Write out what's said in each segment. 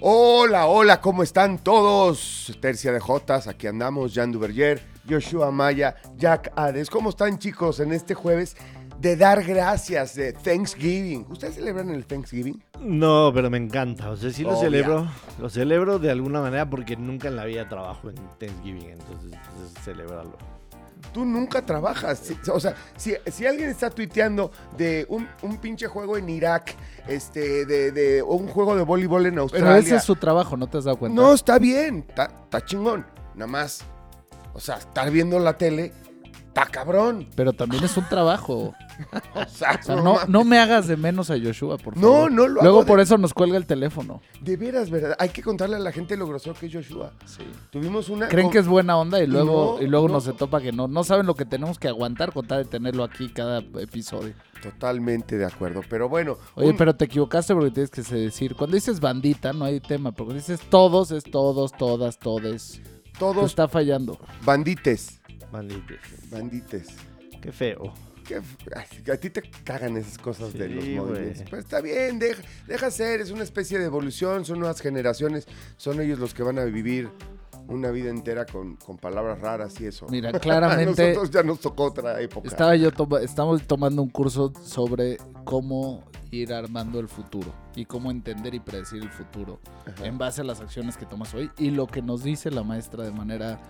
Hola, hola, ¿cómo están todos? Tercia de Jotas, aquí andamos, Jan Duverger, Joshua Maya, Jack Hades. ¿Cómo están chicos en este jueves de dar gracias de Thanksgiving? ¿Ustedes celebran el Thanksgiving? No, pero me encanta. O sea, sí lo Obvia. celebro. Lo celebro de alguna manera porque nunca en la vida trabajo en Thanksgiving. Entonces, pues, es celebrarlo. Tú nunca trabajas. O sea, si, si alguien está tuiteando de un, un pinche juego en Irak, este, de, de un juego de voleibol en Australia. Pero ese es su trabajo, ¿no te has dado cuenta? No, está bien, está, está chingón. Nada más, o sea, estar viendo la tele, está cabrón. Pero también es un trabajo. O sea, O sea, no no, no me hagas de menos a Joshua, por No, favor. no lo Luego de- por eso nos cuelga el teléfono. De veras, ¿verdad? Hay que contarle a la gente lo grosero que es Joshua. Tuvimos una... Creen que es buena onda y luego, No, y luego no. nos se topa que no. No saben lo que tenemos que aguantar con tal de tenerlo aquí cada episodio. Totalmente de acuerdo, pero bueno. Oye, un- pero te equivocaste porque tienes que decir. Cuando dices bandita, no hay tema. Cuando dices todos, es todos, todas, todes. Te Todos está fallando. bandites, Maldites. bandites. Qué feo. Qué a ti te cagan esas cosas de los movimientos. Pero está bien, deja, deja ser, es una especie de evolución, son nuevas generaciones, son ellos los que van a vivir una vida entera con, con palabras raras y eso. Mira, A claramente nosotros ya nos tocó otra época. estaba yo toma- estamos tomando un curso sobre cómo ir armando el futuro y cómo entender y predecir el futuro Ajá. en base a las acciones que tomas hoy. Y lo que nos dice la maestra de manera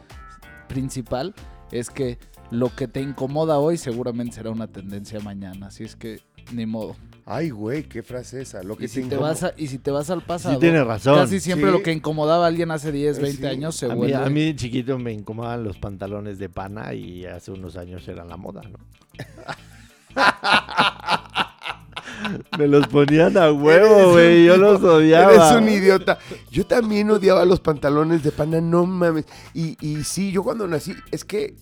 principal es que lo que te incomoda hoy seguramente será una tendencia mañana. Así es que ni modo. Ay, güey, qué frase esa. Lo que Y si, te incomo- vas a- y si te vas al pasado, Sí, tienes razón. casi siempre Sí. lo que incomodaba a alguien hace 10, Eh, 20 sí. años se A mí, vuelve... a mí, chiquito, me incomodaban los pantalones de pana y hace unos años era la moda, ¿no? me los ponían a huevo, güey. Yo los odiaba. Eres un idiota. Yo también odiaba los pantalones de pana, no mames. Y, y sí, yo cuando nací, es que,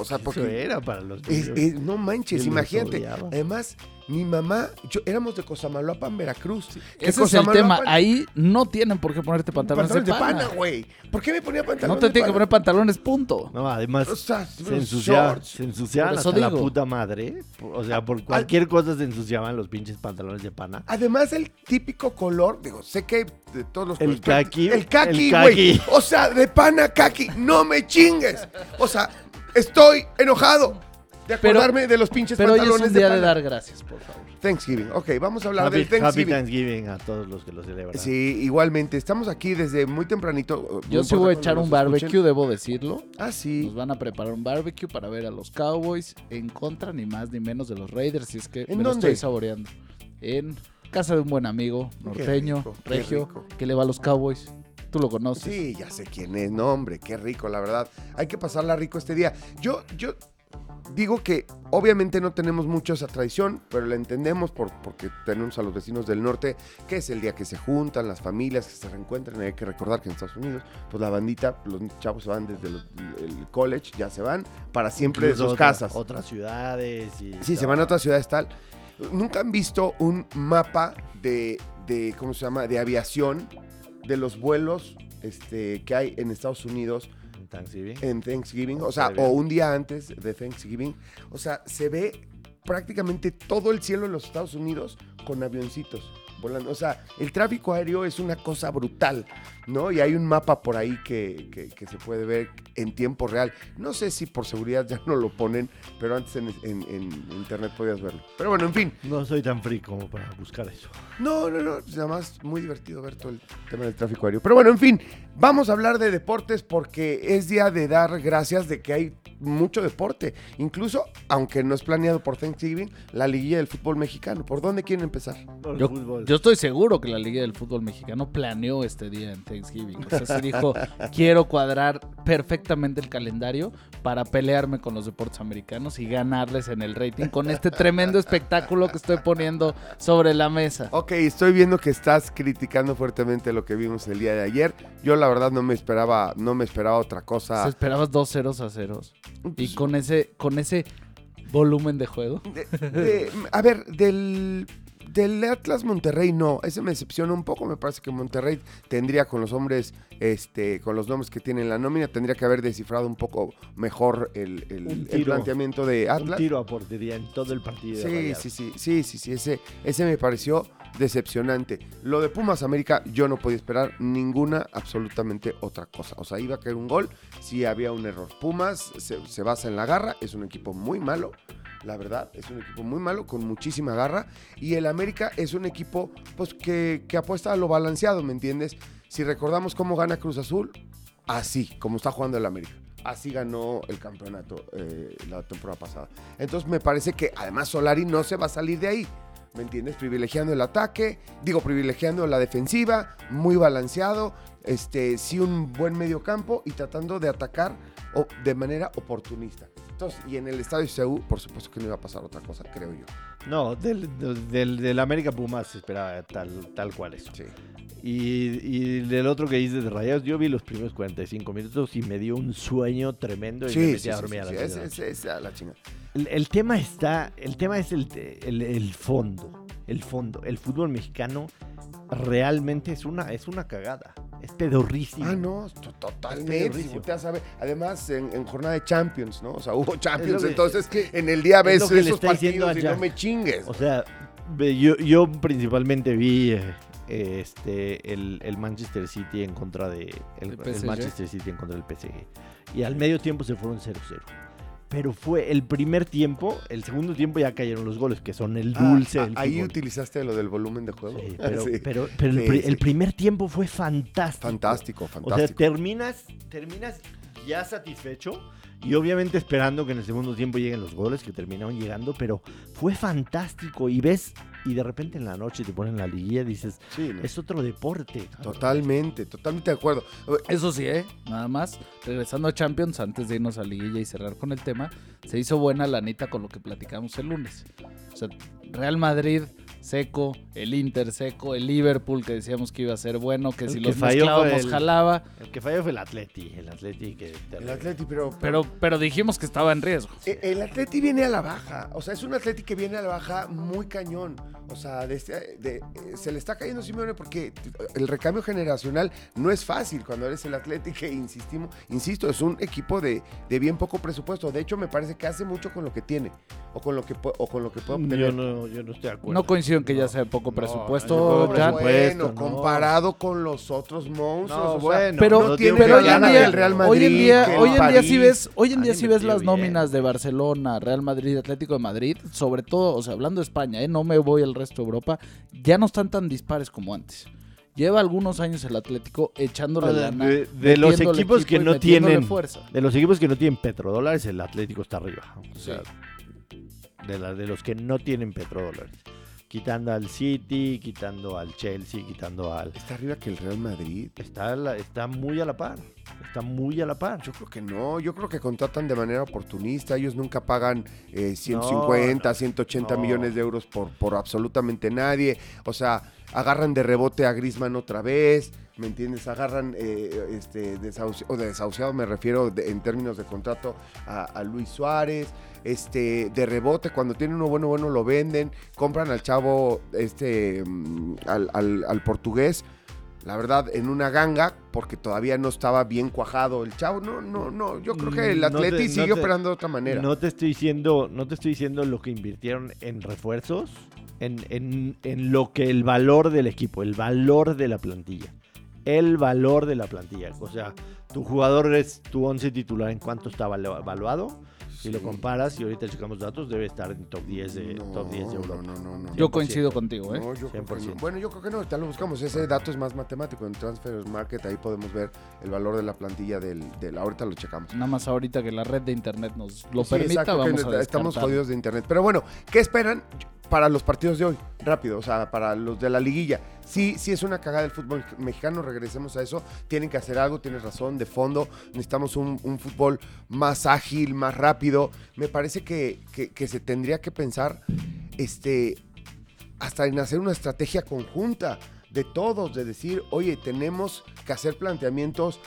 o sea, que porque- eso era para los niños. es- no manches, imagínate. Además, mi mamá, yo éramos de Cosamaloapan, Veracruz. Que Ese es el tema. Ahí no tienen por qué ponerte pantalones, Pantalones de de pana. güey. ¿Por qué me ponía no pantalones te de tienen que poner pantalones, punto. No, además, O sea, se shorts. se ensuciaban la puta madre. O sea, por cualquier cosa se ensuciaban los pinches pantalones de pana. Además, el típico color, digo, sé que de todos los El colores, caqui, El kaki, güey. O sea, de pana kaki. No me chingues. O sea, estoy enojado de Pero- acordarme de los pinches Pero hoy es pantalones un día de pana. dar gracias, por favor. Thanksgiving. Ok, vamos a hablar Happy, del Happy Thanksgiving. Thanksgiving a todos los que lo celebran. Sí, igualmente. Estamos aquí desde muy tempranito. Yo No sí voy a echar un barbecue, escuchen. debo decirlo. Ah, sí. Nos van a preparar un barbecue para ver a los Cowboys en contra ni más ni menos de los Raiders. Y es que ¿En me lo dónde? estoy saboreando. En casa de un buen amigo, norteño, rico, qué regio, rico. que le va a los Cowboys. Tú lo conoces. Sí, ya sé quién es. No, hombre, qué rico, la verdad. Hay que pasarla rico este día. Yo, yo digo que obviamente no tenemos mucho esa tradición, pero la entendemos por, porque tenemos a los vecinos del norte, que es el día que se juntan, las familias que se reencuentran. Hay que recordar que en Estados Unidos, pues la bandita, los chavos se van desde los- el college, ya se van para siempre de sus otra- casas. Otras ciudades. Y Sí, se van a otras ciudades tal. ¿Nunca han visto un mapa de, de ¿cómo se llama? De aviación de los vuelos este, que hay en Estados Unidos Thanksgiving. en Thanksgiving? O sea, o un día antes de Thanksgiving. O sea, se ve prácticamente todo el cielo en los Estados Unidos con avioncitos volando. O sea, el tráfico aéreo es una cosa brutal, ¿no? Y hay un mapa por ahí que, que- que se puede ver en tiempo real. No sé si por seguridad ya no lo ponen, pero antes en, en- en internet podías verlo. Pero bueno, en fin. No soy tan free como para buscar eso. No, no, no. Nada más muy divertido ver todo el tema del tráfico aéreo. Pero bueno, en fin. Vamos a hablar de deportes porque es día de dar gracias de que hay mucho deporte. Incluso, aunque no es planeado por Thanksgiving, la liguilla del fútbol mexicano. ¿Por dónde quieren empezar? Por Yo, fútbol. yo estoy seguro que la Liga del Fútbol Mexicano planeó este día en Thanksgiving. O sea, se dijo, quiero cuadrar perfectamente el calendario para pelearme con los deportes americanos y ganarles en el rating con este tremendo espectáculo que estoy poniendo sobre la mesa. Ok, estoy viendo que estás criticando fuertemente lo que vimos el día de ayer. Yo la verdad no me esperaba, no me esperaba otra Se cosa. esperabas dos ceros a ceros. Y Pues, con ese, con ese volumen de juego. de- de- a ver, del del Atlas Monterrey no, ese me decepciona un poco, me parece que Monterrey tendría con los hombres, este, con los nombres que tiene en la nómina, tendría que haber descifrado un poco mejor el, el- Un planteamiento de Un Atlas. tiro a portería en todo el partido. Sí, sí, sí, sí, sí, sí, ese, ese me pareció decepcionante. Lo de Pumas América, yo no podía esperar ninguna, absolutamente otra cosa. O sea, iba a caer un gol si había un error. Pumas se, se basa en la garra, es un equipo muy malo, la verdad, es un equipo muy malo, con muchísima garra. Y el América es un equipo pues, que, que apuesta a lo balanceado, ¿me entiendes? Si recordamos cómo gana Cruz Azul, así, como está jugando el América. Así ganó el campeonato eh, la temporada pasada. Entonces me parece que además Solari no se va a salir de ahí. ¿Me entiendes? Privilegiando el ataque, digo, privilegiando la defensiva, muy balanceado, este, sí un buen medio campo y tratando de atacar o- de manera oportunista. Entonces, y en el estadio CEU, por supuesto que no iba a pasar otra cosa, creo yo. No, del, del, del- América Pumas se esperaba tal, tal cual eso. Sí. Y, y del otro que dices de Rayados, yo vi los primeros 45 minutos y me dio un sueño tremendo y me Sí, metí sí, a dormir sí, a sí, las ese- 10 de la ese a la chingada. El, el tema está, el tema es el, el, el fondo, el fondo. El fútbol mexicano realmente es una, es una cagada. Es pedorrísimo. Ah, no, to- totalmente. si. Además, en, en jornada de Champions, ¿no? O sea, hubo Champions, que- entonces en el día ves que le esos partidos y no me chingues. O sea, yo, yo principalmente vi eh, este, el, el Manchester City en contra de. El, ¿El el PSG? Manchester City en contra del PSG. Y al medio tiempo se fueron 0-0. Pero fue el primer tiempo, el segundo tiempo ya cayeron los goles, que son el Ah, dulce ah, ahí fútbol. utilizaste lo del volumen de juego. Sí, pero, Sí. pero, pero el, Sí, sí. el primer tiempo fue fantástico. Fantástico, O sea, fantástico. terminas, terminas ya satisfecho y obviamente esperando que en el segundo tiempo lleguen los goles que terminaron llegando, pero fue fantástico y ves y de repente en la noche te ponen la liguilla y dices, Sí, no. es otro deporte. Totalmente, totalmente de acuerdo. Eso sí, ¿eh? Nada más, regresando a Champions, antes de irnos a liguilla y cerrar con el tema, se hizo buena la nita con lo que platicamos el lunes. O sea, Real Madrid seco, el Inter seco, el Liverpool que decíamos que iba a ser bueno, que El si que los mezclábamos el- jalaba, El que falló fue el Atleti, el Atleti que El Atleti, pero, pero, pero dijimos que estaba en riesgo. Eh, El Atleti viene a la baja, o sea, es un Atleti que viene a la baja muy cañón. O sea, de este- de- eh, se le está cayendo Simeone porque el recambio generacional no es fácil cuando eres el Atleti que insistimos, insisto, es un equipo de, de bien poco presupuesto. De hecho, me parece que hace mucho con lo que tiene o con lo que o con lo que puede obtener. yo no, yo no estoy de acuerdo. No coincido que ya sea poco No, presupuesto, bueno, no. comparado con los otros monstruos. No, o sea, bueno, pero, no tiene tiene pero la hoy en día, Real hoy en Madrid, día, que el hoy en día París. sí ves, hoy en Han día sí ves las bien. nóminas de Barcelona, Real Madrid, Atlético de Madrid, sobre todo, o sea, hablando de España, ¿eh? no me voy al resto de Europa, ya no están tan dispares como antes. Lleva algunos años el Atlético echándole O sea, lana. de- de los equipos que equipo no tienen- fuerza. De los equipos que no tienen petrodólares, el Atlético está arriba. O Sí. sea, de, la- de los que no tienen petrodólares. Quitando al City, quitando al Chelsea, quitando al... Está arriba que el Real Madrid. Está, la- está muy a la par. Está muy a la par. Yo creo que no, yo creo que contratan de manera oportunista, ellos nunca pagan eh, 150, No, 180 no. millones de euros por, por absolutamente nadie, o sea, agarran de rebote a Grisman otra vez, ¿me entiendes? Agarran, eh, este, o de desahuciado me refiero de- en términos de contrato a, a Luis Suárez, este, de rebote, cuando tienen uno bueno, bueno, lo venden, compran al chavo, este, mm, al, al- al portugués, la verdad, en una ganga, porque todavía no estaba bien cuajado el chavo. No, no, no. Yo creo que el no te- Atleti no sigue te- operando de otra manera. No te estoy diciendo, no te estoy diciendo lo que invirtieron en refuerzos, en, en- en lo que el valor del equipo, el valor de la plantilla. El valor de la plantilla. O sea, tu jugador es tu 11 titular en cuánto está valu- evaluado. Si lo comparas y ahorita checamos datos, debe estar en top 10 de, No, top 10 de Europa. No, no, no, no. Yo 100%. coincido contigo, ¿eh? No, yo creo que no. 100%. Bueno, yo creo que no, ahorita lo buscamos. Ese dato es más matemático. En Transfer Market ahí podemos ver el valor de la plantilla del... del ahorita lo checamos. Nada más ahorita que la red de internet nos lo Sí, permita, exacto, vamos a estamos jodidos de internet. Pero bueno, ¿qué esperan para los partidos de hoy? Rápido, o sea, para los de la liguilla. Sí, sí es una cagada del fútbol mexicano, regresemos a eso. Tienen que hacer algo, tienes razón, de fondo. Necesitamos un, un fútbol más ágil, más rápido. Me parece que, que- que se tendría que pensar este, hasta en hacer una estrategia conjunta de todos, de decir, oye, tenemos que hacer planteamientos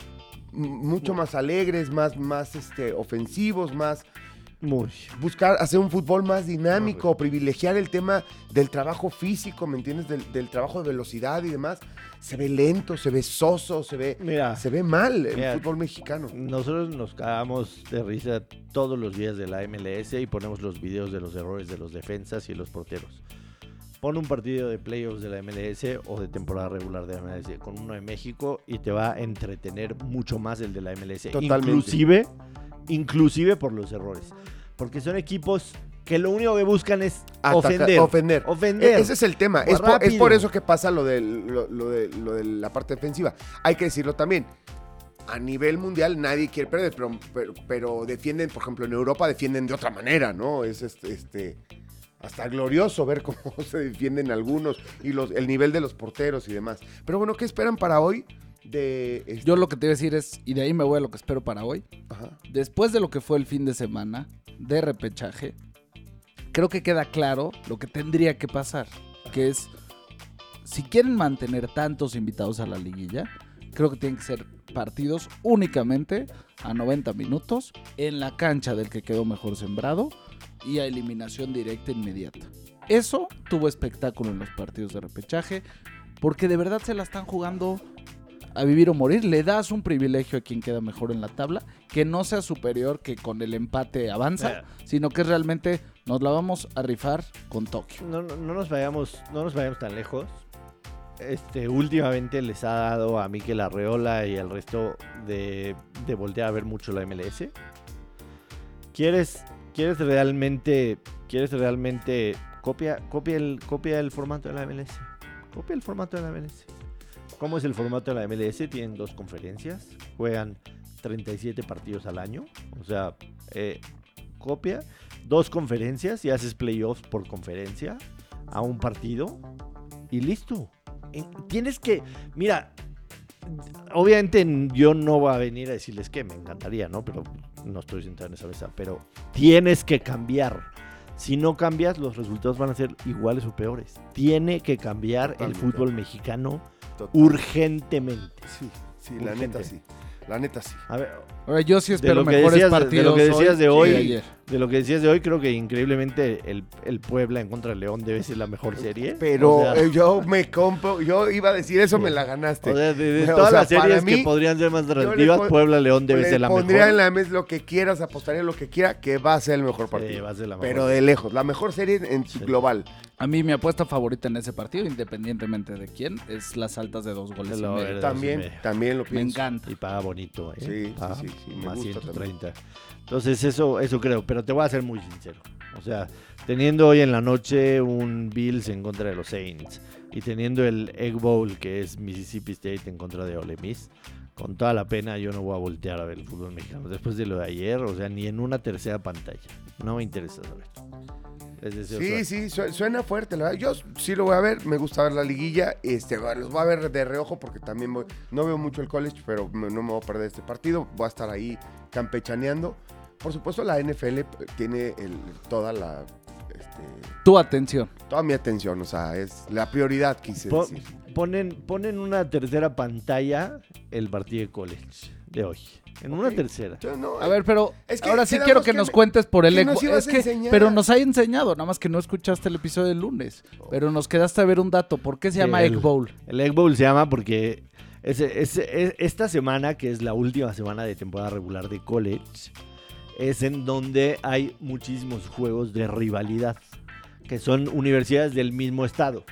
mucho más alegres, más, más este, ofensivos, más, Muy. buscar hacer un fútbol más dinámico, privilegiar el tema del trabajo físico, ¿me entiendes? Del, del trabajo de velocidad y demás. Se ve lento, se ve soso, se ve, Mira, se ve mal el Mira. fútbol mexicano. nosotros nos cagamos de risa todos los días de la MLS y ponemos los videos de los errores de los defensas y los porteros. Pon un partido de playoffs de la MLS o de temporada regular de la MLS con uno de México y te va a entretener mucho más el de la MLS. Totalmente. Inclusive, inclusive por los errores. Porque son equipos que lo único que buscan es Ataca- ofender. ofender. Ofender. E- Ese es el tema. Es por, es rápido. por eso que pasa lo, del- lo, lo de, lo de la parte defensiva. Hay que decirlo también. A nivel mundial nadie quiere perder, pero, pero, pero defienden, por ejemplo, en Europa defienden de otra manera, ¿no? Es este, este, hasta glorioso ver cómo se defienden algunos y los, el nivel de los porteros y demás. Pero bueno, ¿qué esperan para hoy? De este- Yo lo que te iba a decir es, y de ahí me voy a lo que espero para hoy. Ajá. Después de lo que fue el fin de semana de repechaje, creo que queda claro lo que tendría que pasar, que es, si quieren mantener tantos invitados a la liguilla, creo que tienen que ser partidos únicamente a 90 minutos en la cancha del que quedó mejor sembrado y a eliminación directa inmediata. Eso tuvo espectáculo en los partidos de repechaje, porque de verdad se la están jugando a vivir o morir. Le das un privilegio a quien queda mejor en la tabla, que no sea superior que con el empate avanza, Mira. sino que realmente nos la vamos a rifar con Tokio. No, no, no nos vayamos, no nos vayamos tan lejos. Este, últimamente les ha dado a Mikel Arreola y al resto de, de voltear a ver mucho la MLS. ¿Quieres, quieres realmente, quieres realmente copia, copia el, copia el formato de la MLS? Copia el formato de la MLS. ¿Cómo es el formato de la MLS? Tienen dos conferencias, juegan 37 partidos al año, o sea, eh, copia dos conferencias y haces playoffs por conferencia a un partido y listo. En- Tienes que, mira, obviamente yo no voy a venir a decirles que me encantaría, ¿no? Pero no estoy sentado en esa mesa, pero tienes que cambiar. Si no cambias, los resultados van a ser iguales o peores. Tiene que cambiar el fútbol mexicano Total. urgentemente. Sí, sí, la neta sí. La neta sí. A ver, Ahora yo sí espero lo que mejores decías de- de partidos lo que decías de hoy, que ayer. De lo que decías de hoy, creo que increíblemente el, el Puebla en contra de León debe ser la mejor serie. Pero O sea, eh, yo me compro, yo iba a decir eso, me la ganaste. o sea, de, de o todas sea, las series mí, que podrían ser más atractivas, pon- Puebla León debe Le ser la pondría mejor. en la mesa lo que quieras, apostaría lo que quiera, que va a ser el mejor Sí, partido. va a ser la mejor. Pero de lejos, la mejor serie en su Sí. global. A mí mi apuesta favorita en ese partido, independientemente de quién, es las altas de dos goles. Y lo- medio. Y También, medio. también lo Me pienso. encanta. Y paga bonito, ¿eh? Sí, sí, Paga sí, sí, me más gusta 130. Entonces, eso, eso creo. Pero te voy a ser muy sincero. O sea, teniendo hoy en la noche un Bills en contra de los Saints y teniendo el Egg Bowl, que es Mississippi State en contra de Ole Miss, con toda la pena yo no voy a voltear a ver el fútbol mexicano. Después de lo de ayer, o sea, ni en una tercera pantalla. No me interesa saber. Sí, sí, su- suena fuerte, la verdad. Yo sí lo voy a ver, me gusta ver la liguilla. Este, los voy a ver de reojo porque también voy, no veo mucho el college, pero no me voy a perder este partido. Voy a estar ahí campechaneando. Por supuesto, la NFL tiene el- toda la, este, Tu atención. toda mi atención, o sea, es la prioridad, quise Po- decir. ponen, ponen una tercera pantalla el partido de college de hoy. En una tercera. Yo no- A ver, pero Es que ahora sí quiero que que nos me- cuentes por el ibas Es que, pero nos hay enseñado, nada más que no escuchaste el episodio del lunes. Pero nos quedaste a ver un dato. ¿Por qué se llama el- Egg Bowl? El Egg Bowl se llama porque es- esta semana, que es la última semana de temporada regular de college, es en donde hay muchísimos juegos de rivalidad, que son universidades del mismo estado.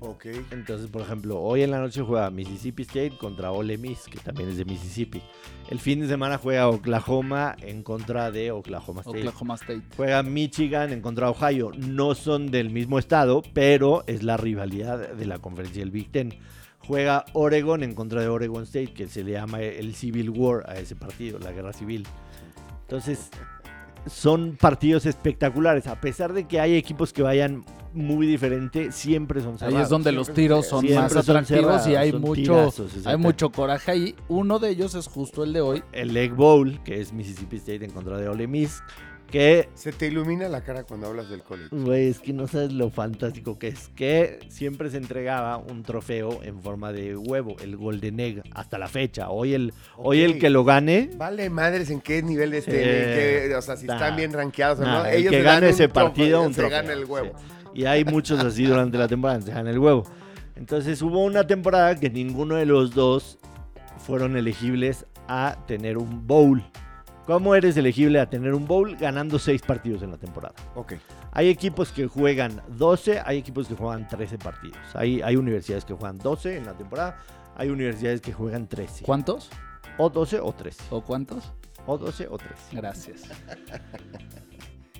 Ok. Entonces, por ejemplo, hoy en la noche juega Mississippi State contra Ole Miss, que también es de Mississippi. El fin de semana juega Oklahoma en contra de Oklahoma State. Oklahoma State. Juega Michigan en contra de Ohio. No son del mismo estado, pero es la rivalidad de la conferencia del Big Ten. Juega Oregon en contra de Oregon State, que se le llama el Civil War a ese partido, la guerra civil. Entonces, son partidos espectaculares. A pesar de que hay equipos que vayan muy diferente, siempre son Ahí cerrados. es donde los tiros son siempre más son atractivos y hay mucho, tirazos, hay mucho coraje ahí. Uno de ellos es justo el de hoy. el Egg Bowl, que es Mississippi State en contra de Ole Miss, Que, Se te ilumina la cara cuando hablas del college. güey, es que no sabes lo fantástico que es. Que siempre se entregaba un trofeo en forma de huevo, el Golden Egg, hasta la fecha. Hoy el, hoy el que lo gane, Vale, madres, ¿en qué nivel? Sí. en qué- o sea, si Nah. están bien rankeados o Nah, no. el Ellos que le dan gane ese partido, un se trofeo. gana el huevo. sí. Y hay muchos así durante la temporada, se gana el huevo. Entonces hubo una temporada que ninguno de los dos fueron elegibles a tener un bowl. ¿Cómo eres elegible a tener un bowl? Ganando seis partidos en la temporada. Ok. Hay equipos que juegan 12, hay equipos que juegan 13 partidos. Hay, hay universidades que juegan 12 en la temporada, hay universidades que juegan 13. ¿Cuántos? O 12 o 13. ¿O cuántos? O 12 o 13. Gracias.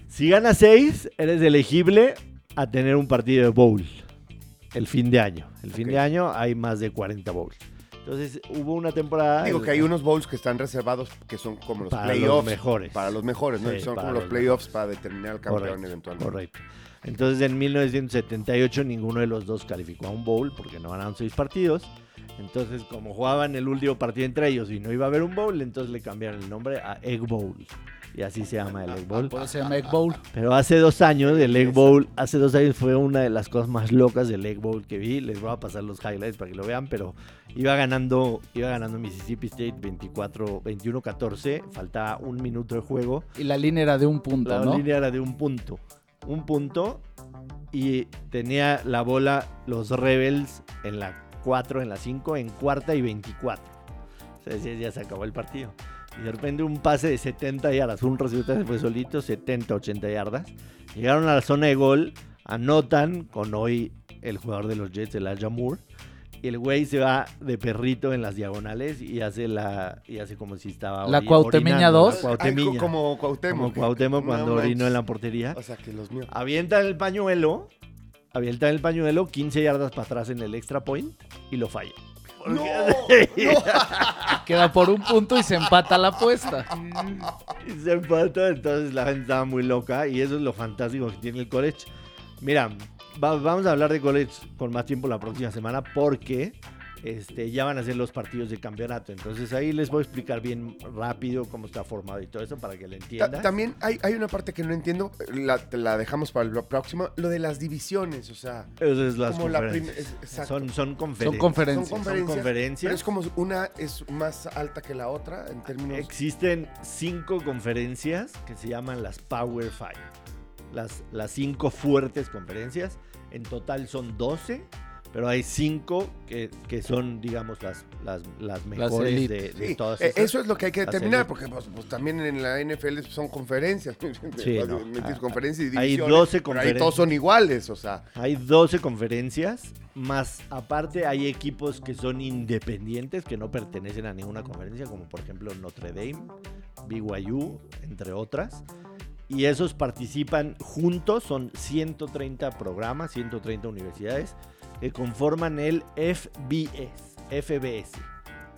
Si ganas 6, eres elegible a tener un partido de bowl. El fin de año. El fin de año hay más de 40 bowls. Entonces hubo una temporada. Digo que hay unos bowls que están reservados que son como los para los playoffs. mejores. Para los mejores, ¿no? Sí, son como los los playoffs para determinar al campeón Correcto, eventualmente. Correcto. Entonces en 1978 ninguno de los dos calificó a un bowl porque no ganaron seis partidos. Entonces como jugaban el último partido entre ellos y no iba a haber un bowl, entonces le cambiaron el nombre a Egg Bowl. Y así se llama el Egg Bowl. Por eso se llama Egg Bowl. Pero hace dos años el Egg Bowl, hace dos años fue una de las cosas más locas del Egg Bowl que vi. Les voy a pasar los highlights para que lo vean, pero iba ganando, iba ganando Mississippi State 24, 21-14. Faltaba un minuto de juego. Y la línea era de un punto, La ¿no? línea era de un punto. Un punto. Y tenía la bola los Rebels en la 4, en la 5, en cuarta y 24. O sea, ya se acabó el partido. Y de repente un pase de 70 yardas. Un se fue solito, 70, 80 yardas. Llegaron a la zona de gol. Anotan con hoy el jugador de los Jets, el Moore. Y el güey se va de perrito en las diagonales y hace la y hace como si estaba La Ay, Cuauhtemiña. co- como Cuauhtémoc. Como Cuauhtémoc No cuando manches. orinó en la portería. O sea, que los míos. Avienta el pañuelo, avienta el pañuelo 15 yardas para atrás en el extra point y lo falla. ¡No! Queda por un punto y se empata la apuesta. Y se empata, entonces la gente estaba muy loca y eso es lo fantástico que tiene el college. Mira, va- vamos a hablar de college con más tiempo la próxima semana porque este, ya van a ser los partidos de campeonato. Entonces ahí les voy a explicar bien rápido cómo está formado y todo eso para que lo Ta- entiendan. También hay, hay una parte que no entiendo, la, te la dejamos para el próximo, lo de las divisiones, o sea, Eso es las como conferencias. Son, son Son conferencias. conferencias. Son conferencias. pero es como una es más alta que la otra en términos... Existen cinco conferencias que se llaman las Power Five. Las, las cinco fuertes conferencias. En total son 12, pero hay cinco que, que son, digamos, las, las, las mejores de, de Sí, todas eh, esas. eso es lo que hay que determinar, porque pues, pues, también en la NFL son conferencias. Sí, no. Metes Ah, conferencias y hay divisiones, 12 pero ahí todos conferencias. son iguales, o sea. Hay 12 conferencias, más aparte hay equipos que son independientes, que no pertenecen a ninguna conferencia, como por ejemplo Notre Dame, BYU, entre otras. Y esos participan juntos, son 130 programas, 130 universidades, que conforman el FBS, FBS.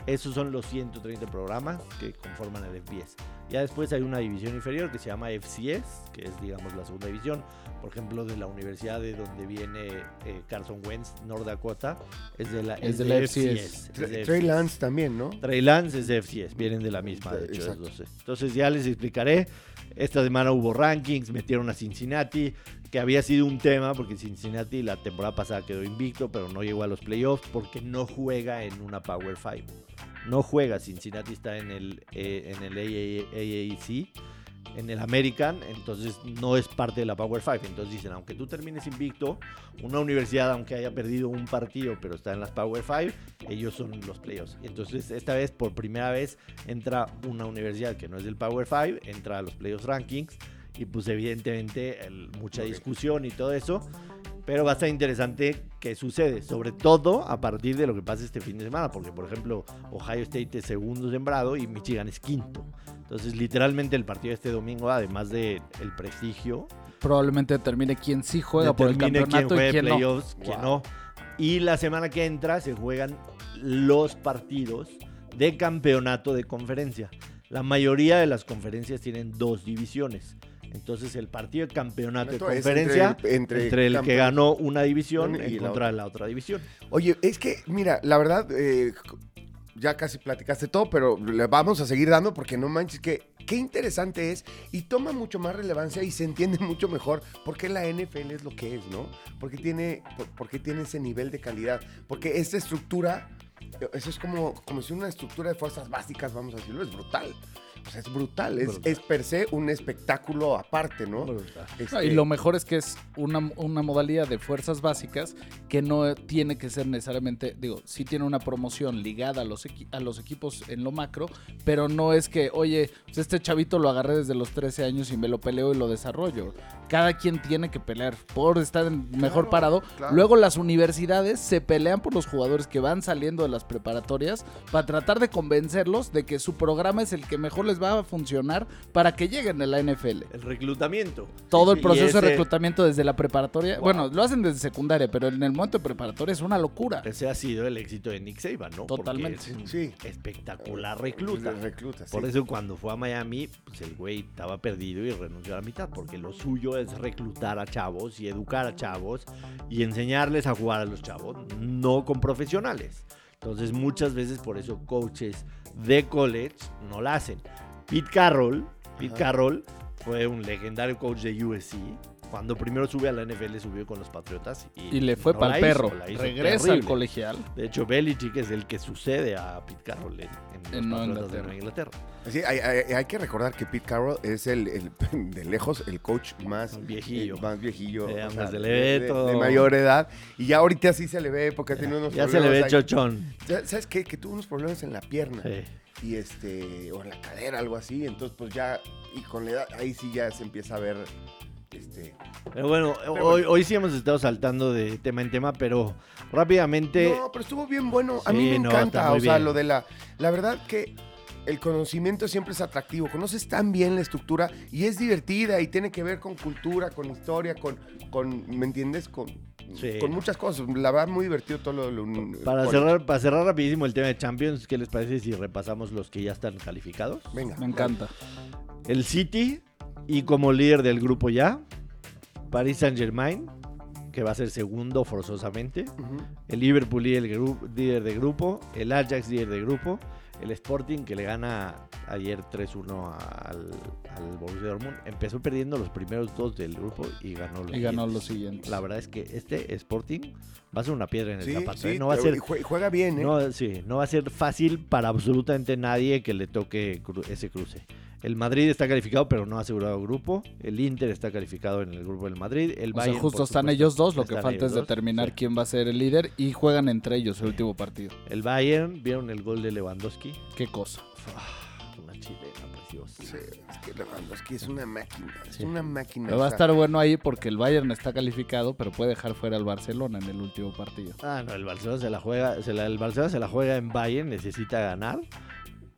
Esos son los 130 programas que conforman el FBS. Ya después hay una división inferior que se llama FCS, que es digamos la segunda división. Por ejemplo, de la universidad de donde viene eh, Carson Wentz, North Dakota, es de la, Es es de la FCS. FCS. es de Trey FCS. Lance también, ¿no? Trey Lance es de FCS, vienen de la misma, de hecho, 12. Entonces ya les explicaré. Esta semana hubo rankings, metieron a Cincinnati, que había sido un tema porque Cincinnati la temporada pasada quedó invicto, pero no llegó a los playoffs porque no juega en una Power 5. No juega, Cincinnati está en el, eh, en el AAC, en el American, entonces no es parte de la Power 5. Entonces dicen, aunque tú termines invicto, una universidad, aunque haya perdido un partido, pero está en las Power 5, ellos son los playoffs. Entonces esta vez, por primera vez, entra una universidad que no es del Power 5, entra a los playoffs rankings. Y pues evidentemente el- mucha discusión y todo eso. Pero va a estar interesante qué sucede, sobre todo a partir de lo que pase este fin de semana, porque por ejemplo Ohio State es segundo sembrado y Michigan es quinto. Entonces literalmente el partido de este domingo, además de el prestigio, Probablemente determine quién sí juega por el determine quién campeonato y quién no. playoffs, quién Wow. no. Y la semana que entra se juegan los partidos de campeonato de conferencia. La mayoría de las conferencias tienen dos divisiones. Entonces el partido de campeonato de Esto conferencia entre el- entre entre, el que ganó una división Y la contra la otra división. Oye, es que, mira, la verdad, eh, ya casi platicaste todo, pero le vamos a seguir dando porque no manches, que qué interesante es y toma mucho más relevancia y se entiende mucho mejor por qué la NFL es lo que es, ¿no? Porque tiene, por, porque tiene ese nivel de calidad. Porque esta estructura, eso es como, como si una estructura de fuerzas básicas, vamos a decirlo, es brutal. Sea, es brutal. Es, Brutal. es per se un espectáculo aparte, ¿no? Este, No, y lo mejor es que es una, una modalidad de fuerzas básicas que no tiene que ser necesariamente, digo, sí tiene una promoción ligada a los, equi- a los equipos en lo macro, pero no es que, oye, pues este chavito lo agarré desde los 13 años y me lo peleo y lo desarrollo. Cada quien tiene que pelear por estar mejor Claro, parado. claro. Luego las universidades se pelean por los jugadores que van saliendo de las preparatorias para tratar de convencerlos de que su programa es el que mejor les va a funcionar para que lleguen a la NFL El reclutamiento. todo el proceso de reclutamiento desde la preparatoria. Wow. Bueno, lo hacen desde secundaria, pero en el momento de preparatoria es una locura. Ese ha sido el éxito de Nick Saban, ¿no? Totalmente. es un Sí. espectacular recluta. Recluta, sí. Por eso cuando fue a Miami, pues el güey estaba perdido y renunció a la mitad, porque lo suyo es reclutar a chavos y educar a chavos y enseñarles a jugar a los chavos, no con profesionales. Entonces muchas veces por eso coaches de college no la hacen. Pete Carroll, Pete. Carroll fue un legendario coach de USC. Cuando primero sube a la NFL subió con los Patriotas y, Y le fue no para el perro. hizo, Regresa terrible. al colegial. De hecho, Belichick es el que sucede a Pete Carroll en, en En los Patriotas de Inglaterra. Nueva Inglaterra. Sí, hay, hay- hay que recordar que Pete Carroll es el, el- de lejos el coach más viejillo. más viejillo, Eh, o sea, de, de- de mayor edad. Y ya ahorita sí se le ve porque ha tenido unos Ya se le problemas ve ahí. chochón. ¿Sabes qué? Que tuvo unos problemas en la pierna Sí. y este o en la cadera, algo así. Entonces, pues ya y con la edad ahí sí ya se empieza a ver este Pero bueno, Pero hoy, hoy sí hemos estado saltando de tema en tema, pero rápidamente. No, pero estuvo bien bueno. A Sí, mí me no, encanta. O sea, bien. lo de la. La verdad que el conocimiento siempre es atractivo. Conoces tan bien la estructura y es divertida y tiene que ver con cultura, con historia, con. con ¿Me entiendes? Con, Sí. con muchas cosas. La verdad, muy divertido todo lo. lo- Para cerrar, para cerrar rapidísimo el tema de Champions, ¿qué les parece si repasamos los que ya están calificados? Venga. Me encanta. El City y como líder del grupo ya, Paris Saint Germain, que va a ser segundo forzosamente, Ujú. el Liverpool líder, líder de grupo, el Ajax líder de grupo, el Sporting que le gana ayer 3-1 al, al Borussia Dortmund, empezó perdiendo los primeros dos del grupo y ganó los Y ganó siguientes. los siguientes. La verdad es que este Sporting va a ser una piedra en el Sí, zapato. sí, ¿eh? No va a ser juega bien, ¿eh? no, sí, no va a ser fácil para absolutamente nadie que le toque cru- ese cruce. El Madrid está calificado, pero no ha asegurado grupo. El Inter está calificado en el grupo del Madrid. El O sea, Bayern, justo están supuesto, ellos dos, lo que falta es dos, determinar sí. quién va a ser el líder y juegan entre ellos el último partido. El Bayern, ¿vieron el gol de Lewandowski? Qué cosa. Ah, Una chilena preciosa. Sí, es que Lewandowski es una máquina. Es Sí. una máquina. Pero va a estar bueno ahí porque el Bayern está calificado, pero puede dejar fuera al Barcelona en el último partido. Ah, no, el Barcelona se la juega, se la- el Barcelona se la juega en Bayern, necesita ganar.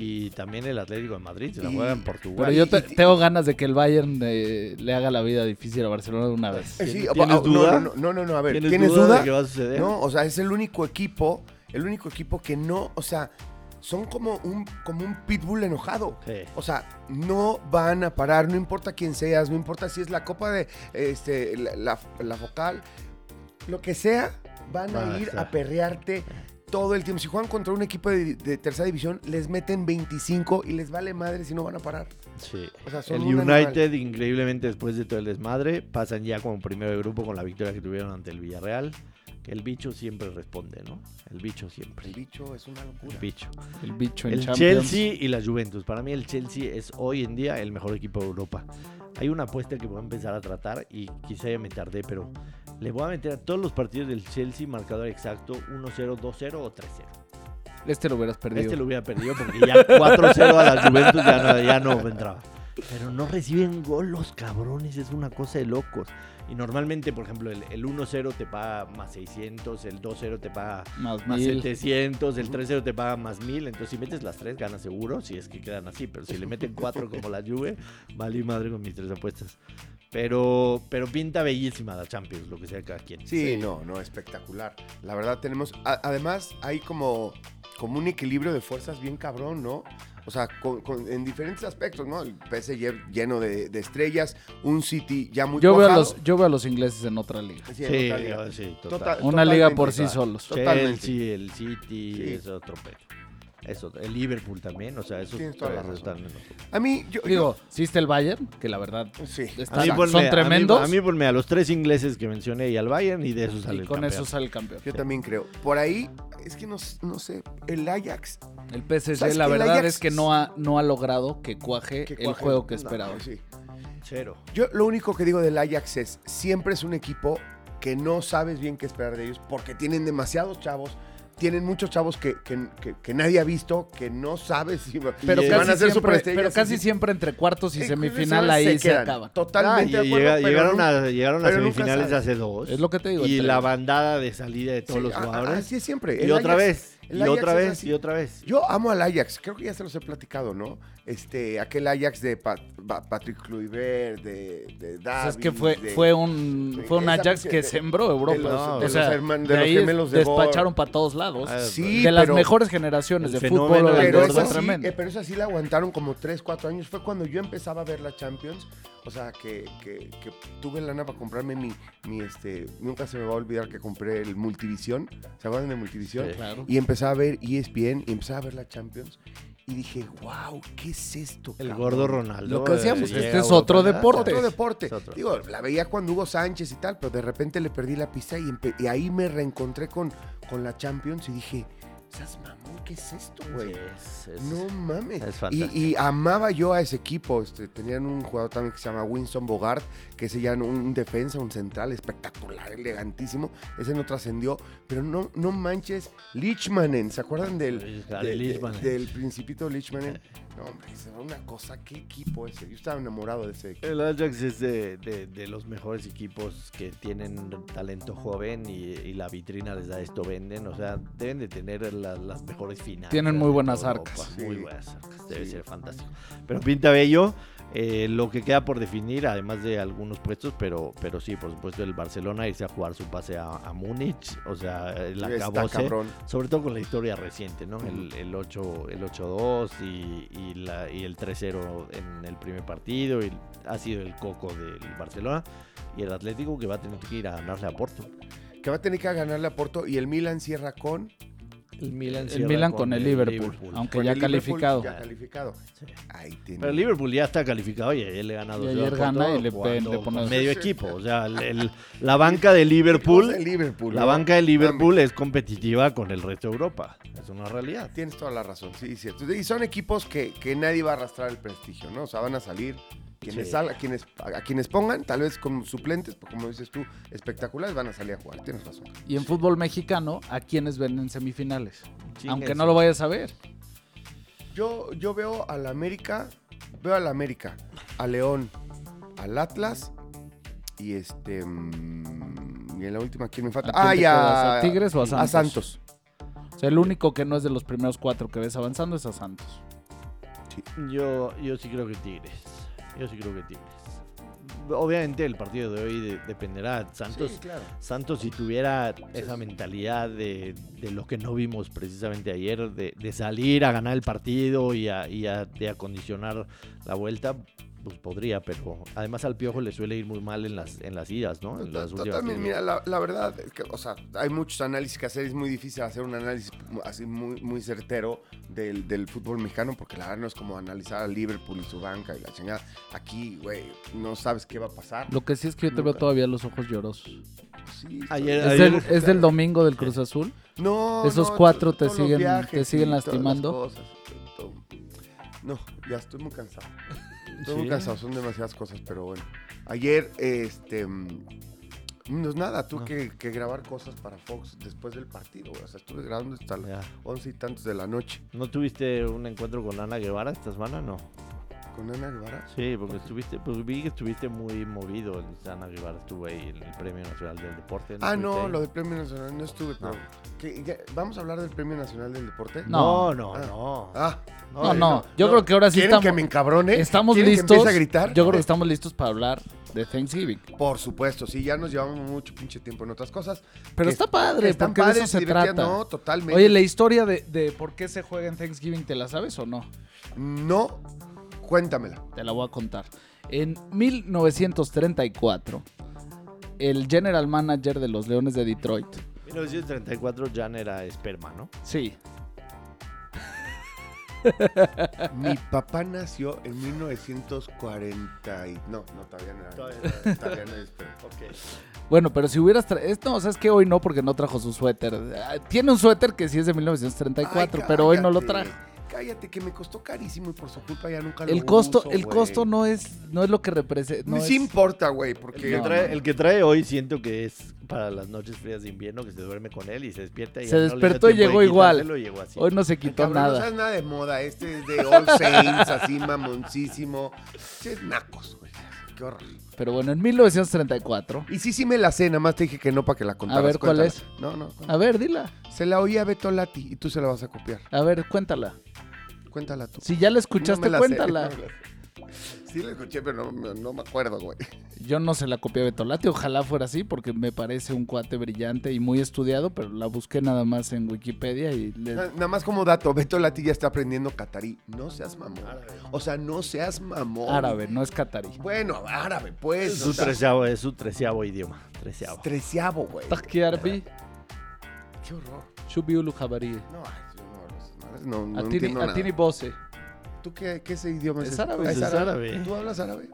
Y también el Atlético de Madrid se la juega en Pero Portugal. yo te- y- tengo ganas de que el Bayern eh, le haga la vida difícil a Barcelona de una vez. eh, sí, ¿Tienes ah, no, duda? No, no, no, no, a ver, ¿Tienes, ¿tienes, duda, duda? de qué va a suceder? No, o sea, es el único equipo, el único equipo que no, o sea, son como un, como un pitbull enojado. Sí. O sea, no van a parar, no importa quién seas, no importa si es la copa de este, la, la- la focal, lo que sea, van a ir a perrearte todo el tiempo. Si juegan contra un equipo de, de tercera división, les meten 25 y les vale madre si no van a parar. Sí. O sea, son El un animal. United, increíblemente después de todo el desmadre, pasan ya como primero de grupo con la victoria que tuvieron ante el Villarreal. Que el bicho siempre responde, ¿no? El bicho siempre. El bicho es una locura. El bicho. El bicho en El Champions. Chelsea y la Juventus. Para mí el Chelsea es hoy en día el mejor equipo de Europa. Hay una apuesta que voy a empezar a tratar y quizá ya me tardé, pero le voy a meter a todos los partidos del Chelsea marcador exacto 1-0, 2-0 o 3-0. Este lo hubieras perdido. Este lo hubiera perdido porque ya 4-0 a la Juventus ya no, ya no entraba. Pero no reciben gol los cabrones, es una cosa de locos. Y normalmente, por ejemplo, el, el 1-0 te paga más 600, el 2-0 te paga Más más mil. 700, el 3-0 te paga más 1000. Entonces, si metes las tres, ganas seguro, si es que quedan así. Pero si le meten cuatro como la Juve, vale madre con mis tres apuestas. Pero, pero pinta bellísima la Champions, lo que sea cada quien. Sí, no, no, espectacular. La verdad tenemos, a- además hay como, como un equilibrio de fuerzas bien cabrón, ¿no? O sea, con- con- en diferentes aspectos, ¿no? El PSG lleno de, de estrellas, un City ya muy Yo veo, a los, yo veo a los ingleses en otra liga. Sí, Sí, en otra liga. sí, Total- total. Una liga por sí solos. Totalmente. Chelsea, el City, Sí. es otro pedo. Eso, el Liverpool también, o sea, esos Tienes toda la razón. están en los- A mí, yo. Digo, sí está el Bayern, que la verdad sí. está- A mí ponme- son a mí- tremendos. A mí, ponme a los tres ingleses que mencioné y al Bayern y de esos sale y el con campeón. eso sale el campeón. Yo también creo. Por ahí, es que no, no sé, el Ajax. El PSG, ¿Sabes la qué? El verdad Ajax- es que no ha, no ha logrado que cuaje que el cuaje- juego que no, esperaba. sí. Cero. Yo lo único que digo del Ajax es, siempre es un equipo que no sabes bien qué esperar de ellos porque tienen demasiados chavos. Tienen muchos chavos que, que- que- que nadie ha visto, que no sabes si Pero, si van a ser superestrellas. pero casi si- siempre entre cuartos y Eh, semifinal se ahí se, acaba. Totalmente Ah, de acuerdo, llega- pero llegaron, a, llegaron a semifinales hace dos. Es lo que te digo. y entre- la bandada de salida de todos Sí, los jugadores. Así es siempre. y El otra Ajax- vez, y otra vez, y otra vez. Yo amo al Ajax, creo que ya se los he platicado, ¿no? Este, aquel Ajax de Pa- Pa- Patrick Kluivert, de, de o sea, Davies, es que fue, de- fue un, de fue un Ajax que de- sembró Europa. de los- No, o sea, los hermanos- de de los ahí gemelos de despacharon para todos lados. Ah, Sí, de las pero- mejores generaciones de fútbol Pero esa, sí, eh, pero esa sí la aguantaron como 3, 4 años. Fue cuando yo empezaba a ver la Champions. O sea, que, que- que tuve lana para comprarme mi, mi, este... Nunca se me va a olvidar que compré el Multivisión. ¿Se acuerdan de Multivisión? Sí. Claro. Y empecé a ver ESPN y empecé a ver la Champions. Y dije, wow, ¿qué es esto? El cabrón?" gordo Ronaldo. Lo que decíamos, eh, este llega a es otro deporte. Otro deporte. Es otro. Digo, la veía cuando Hugo Sánchez y tal, pero de repente le perdí la pista y, ahí me reencontré con, con la Champions y dije, ¿sabes, mamón? ¿Qué es esto, güey? Es- es- No mames. Es y, y amaba yo a ese equipo. Este, tenían un jugador también que se llama Winston Bogart, que es ya un defensa, un central espectacular, elegantísimo. Ese no trascendió. Pero no, no manches, Lichmanen. ¿Se acuerdan del, de- de- del principito Lichmanen? No, hombre, esa era una cosa. ¿Qué equipo ese? Yo estaba enamorado de ese equipo. El Ajax es de, de- de los mejores equipos que tienen talento joven y, y la vitrina les da esto, venden. O sea, deben de tener la- las mejores finales. Tienen muy buenas Europa, arcas. Muy buenas arcas. Debe Sí. ser fantástico. Pero pinta bello. Eh, lo que queda por definir, además de algunos puestos, pero, pero sí, por supuesto, el Barcelona irse a jugar su pase a, a Múnich. O sea, el acabose. Sobre todo con la historia reciente, ¿no? El, el 8 el 8-2 y, y, la- y el 3-0 en el primer partido. Y ha sido el coco del Barcelona. Y el Atlético que va a tener que ir a ganarle a Porto. Que va a tener que ganarle a Porto y el Milan cierra con. El Milan, El cierra Milan con el Liverpool, aunque con ya el Liverpool calificado. Ya calificado. Sí. Ahí tiene. Pero el Liverpool ya está calificado y ayer le gana 2 Y ayer gana y le- le pone- medio equipo. O sea, el- el- la banca de Liverpool, la ¿no? banca de Liverpool es competitiva con el resto de Europa. Es una realidad. Tienes toda la razón, sí, es cierto. Y son equipos que, que nadie va a arrastrar el prestigio, ¿no? O sea, van a salir quienes, Sí. quienes, a quienes pongan, tal vez como suplentes, como dices tú, espectaculares, van a salir a jugar. Tienes razón. Y en fútbol mexicano, ¿a quiénes ven en semifinales? Aunque no lo vayas a ver. Yo, yo veo al América, veo al América, a León, al Atlas y este. mm, y en la última, ¿quién me falta? ¿A quién Ah, te ya. quedas? ¿A Tigres o a Santos? A Santos. O sea, el único que no es de los primeros cuatro que ves avanzando es a Santos. Yo, yo sí creo que Tigres. Yo sí creo que Tigres. Obviamente el partido de hoy de- dependerá. Santos, Sí, claro. Santos si tuviera esa mentalidad de, de lo que no vimos precisamente ayer, de, de salir a ganar el partido y a, y a- de acondicionar la vuelta, pues podría, pero además al Piojo le suele ir muy mal en las, en las idas, ¿no? En las últimas Totalmente, mira, la, la verdad, es que, o sea, hay muchos análisis que hacer, es muy difícil hacer un análisis así muy, muy certero del, del fútbol mexicano, porque la verdad no es como analizar a Liverpool y su banca y la chingada. Aquí, güey, no sabes qué va a pasar. Lo que sí es que yo te veo todavía los ojos llorosos. Sí, Ayer- ¿Es, ayer- del, es del domingo del Cruz Azul? No, Esos no, cuatro to- te siguen- te siguen lastimando. No, ya estoy muy cansado. Muy Sí. cansado, son demasiadas cosas, pero bueno. Ayer, este. mm, No es nada, tuve No. que, que grabar cosas para Fox después del partido, güey. O sea, estuve grabando hasta las once y tantos de la noche. ¿No tuviste un encuentro con Ana Guevara esta semana? No. ¿Con Ana Guevara? Sí, porque estuviste, pues vi que estuviste muy movido. Ana Guevara estuvo ahí en el Premio Nacional del Deporte. Ah, no, ahí? lo del Premio Nacional no estuve, pero. No. ¿qué- ya- ¿Vamos a hablar del Premio Nacional del Deporte? No, no, Ah. no. Ah, No, no. Yo creo que ahora sí ¿Quieren estamos, que me encabrone? estamos ¿Quieren listos. Que a gritar? Yo creo que estamos listos para hablar de Thanksgiving. Por supuesto, sí, ya nos llevamos mucho pinche tiempo en otras cosas. Pero Que- está padre, están porque de padres eso se trata. No, totalmente. Oye, la historia de, de por qué se juega en Thanksgiving, ¿te la sabes o no? No, cuéntamela. Te la voy a contar. En 1934, el general manager de los Leones de Detroit, 1934 Jan era esperma, ¿no? sí, Mi papá nació en 1940 y... No, no, todavía no. era- Todavía no es, pero- Bueno, pero si hubieras traído... Esto, o sea, es que hoy no porque no trajo su suéter. Tiene un suéter que sí es de 1934, Ay, pero hoy no lo trajo. Cállate, que me costó carísimo y por su culpa ya nunca lo El costo, uso, el güey. costo no es, no es lo que representa. No Ni es- sí importa, güey, El porque... que, No, trae, no. el que trae hoy siento que es para las noches frías de invierno, que se duerme con él y se despierta y Se no despertó y llegó igual. y llegó. Hoy no se quitó Cabrón, No nada. sabes nada de moda. Este es de All Saints, así mamoncísimo. Sí, es nacos, güey. Qué horror. Pero bueno, en 1934. Y sí, sí me la sé, nada más te dije que no para que la contaras. A ver, ¿cuál Cuéntala. No, no. A ver, dila. Se la oía a Beto Lati y tú se la vas a copiar. A ver, cuéntala. Cuéntala tú. Si ya la escuchaste, la sé, cuéntala. no me la sé. Sí la escuché, pero no, no me acuerdo, güey. Yo no se la copié a Betolati, ojalá fuera así, porque me parece un cuate brillante y muy estudiado, pero la busqué nada más en Wikipedia y le- Na- Nada más como dato, Beto Lati ya está aprendiendo catarí. No seas mamón. O sea, no seas mamón. árabe, no es catarí. Bueno, árabe, pues. Es su treceavo, es su treceavo idioma. Treceavo. Treceavo, güey. Taki Qué horror. Shubiulu Jabari. No, no no, no Atini, entiendo nada. Atini Bose. ¿Tú qué, qué ese idioma es? Es ese? árabe. Es árabe. ¿Tú hablas árabe?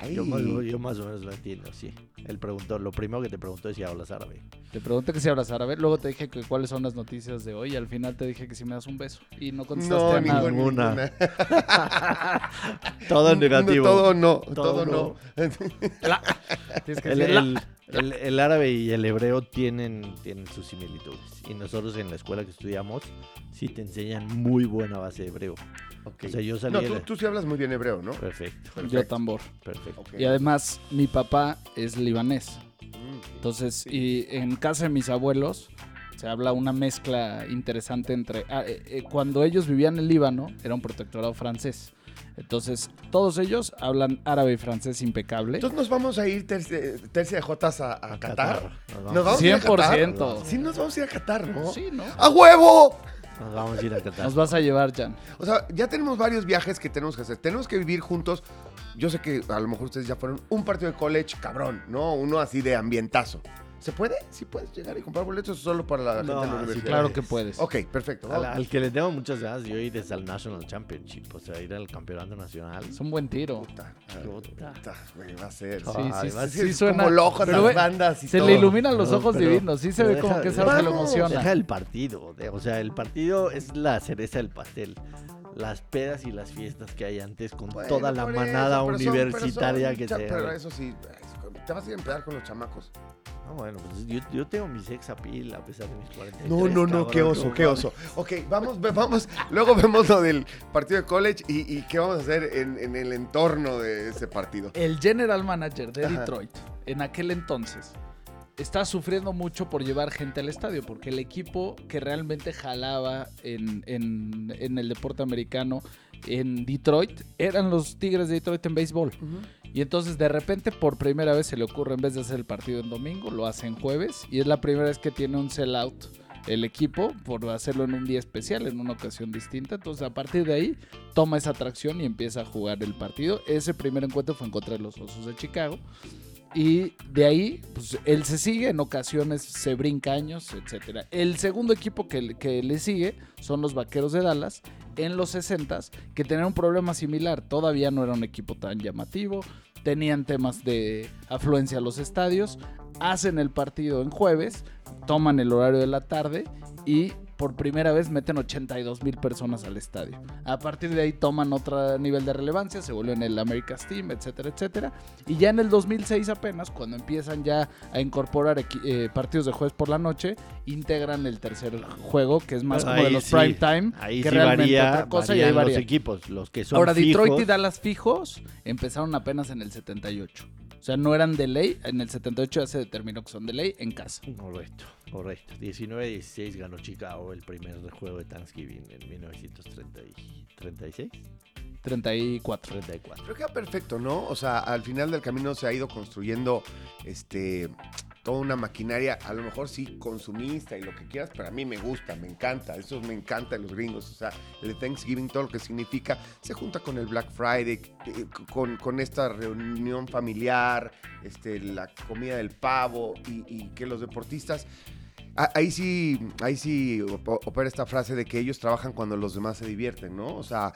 Ay. Yo, más, yo más o menos lo entiendo, sí. Él preguntó, lo primero que te preguntó es si hablas árabe. Te pregunté que si hablas árabe, luego te dije que cuáles son las noticias de hoy y al final te dije que si me das un beso y no contestaste No, a nada. Ninguna. ninguna. Todo en negativo. No, todo no, todo, Todo no. Tienes que El, decir la- el- el- el árabe y el hebreo tienen, tienen sus similitudes. Y nosotros en la escuela que estudiamos, sí te enseñan muy buena base de hebreo. O sea, yo salí No, tú, la- tú sí hablas muy bien hebreo, ¿no? Perfecto, Yo tambor. perfecto. Y además, mi papá es libanés. Mm. Entonces, y en casa de mis abuelos se habla una mezcla interesante entre... ah, eh, eh, cuando ellos vivían en Líbano, era un protectorado francés. Entonces, todos ellos hablan árabe y francés impecable. Entonces nos vamos a ir tercia, tercia de Jotas a, a Qatar. Nos vamos, ¿Nos vamos a ir a Qatar? 100%. Sí, nos vamos a ir a Qatar, ¿no? Sí, ¿no? ¡A huevo! nos vamos a ir a Qatar. Nos vas a llevar, Jan. O sea, ya tenemos varios viajes que tenemos que hacer. Tenemos que vivir juntos. Yo sé que a lo mejor ustedes ya fueron un partido de college, cabrón, ¿no? Uno así de ambientazo. ¿Se puede? ¿Sí puedes llegar y comprar boletos solo para la gente No, de la sí, universidad? Claro que puedes. Ok, perfecto. Al, vamos. al que le tengo muchas ganas de ir es al National Championship, o sea, ir al campeonato nacional. Es un buen tiro. Puta, Puta. puta, güey, va a ser. Sí, sí, va a sí, Es sí suena. como loco pero las ve, bandas y se todo. le iluminan los ojos pero- divinos. Sí se ve como que es algo que lo emociona. Deja el partido, de- o sea, el partido es la cereza del pastel. Las pedas y las fiestas que hay antes con Bueno, toda la eso, manada pero son- universitaria pero que son- se... Pero eso sí, te vas a ir a empezar con los chamacos. No, bueno, pues yo, yo tengo mi sex appeal a pesar de mis 43. No, no, no, qué oso, no qué oso. Ok, vamos, vamos, luego vemos lo del partido de college y, y qué vamos a hacer en, en el entorno de ese partido. El general manager de Ajá. Detroit, en aquel entonces, está sufriendo mucho por llevar gente al estadio, porque el equipo que realmente jalaba en, en- en el deporte americano en Detroit eran los Tigres de Detroit en béisbol. Y entonces de repente por primera vez se le ocurre, en vez de hacer el partido en domingo, lo hace en jueves. Y es la primera vez que tiene un sellout el equipo por hacerlo en un día especial, en una ocasión distinta. Entonces a partir de ahí toma esa atracción y empieza a jugar el partido. Ese primer encuentro fue en contra de los Osos de Chicago. Y de ahí, pues él se sigue, en ocasiones se brinca años, etc. El segundo equipo que, que le sigue son los Vaqueros de Dallas en los 60 que tenían un problema similar. Todavía no era un equipo tan llamativo, tenían temas de afluencia a los estadios, hacen el partido en jueves, toman el horario de la tarde y por primera vez meten 82 mil personas al estadio. A partir de ahí toman otro nivel de relevancia, se vuelven el America's Team, etcétera, etcétera. Y ya en el 2006 apenas, cuando empiezan ya a incorporar eh, partidos de jueves por la noche, integran el tercer juego, que es más Pero como de los sí, prime time, Ahí que sí realmente varía, otra cosa y varían ahí varía. los equipos, los que son Ahora, Detroit y. Dallas fijos empezaron apenas en el 78. O sea, no eran de ley. En el 78 ya se determinó que son de ley en casa. Correcto, correcto. 19-16 ganó Chicago el primer juego de Thanksgiving en 1936, 34. 34. Creo que queda perfecto, ¿no? O sea, al final del camino se ha ido construyendo este toda una maquinaria, a lo mejor sí consumista y lo que quieras, pero a mí me gusta, me encanta, eso me encanta de los gringos, o sea, el Thanksgiving, todo lo que significa, se junta con el Black Friday, eh, con, con esta reunión familiar, este, la comida del pavo y, y que los deportistas ahí sí, ahí sí op- opera esta frase de que ellos trabajan cuando los demás se divierten, ¿no? O sea,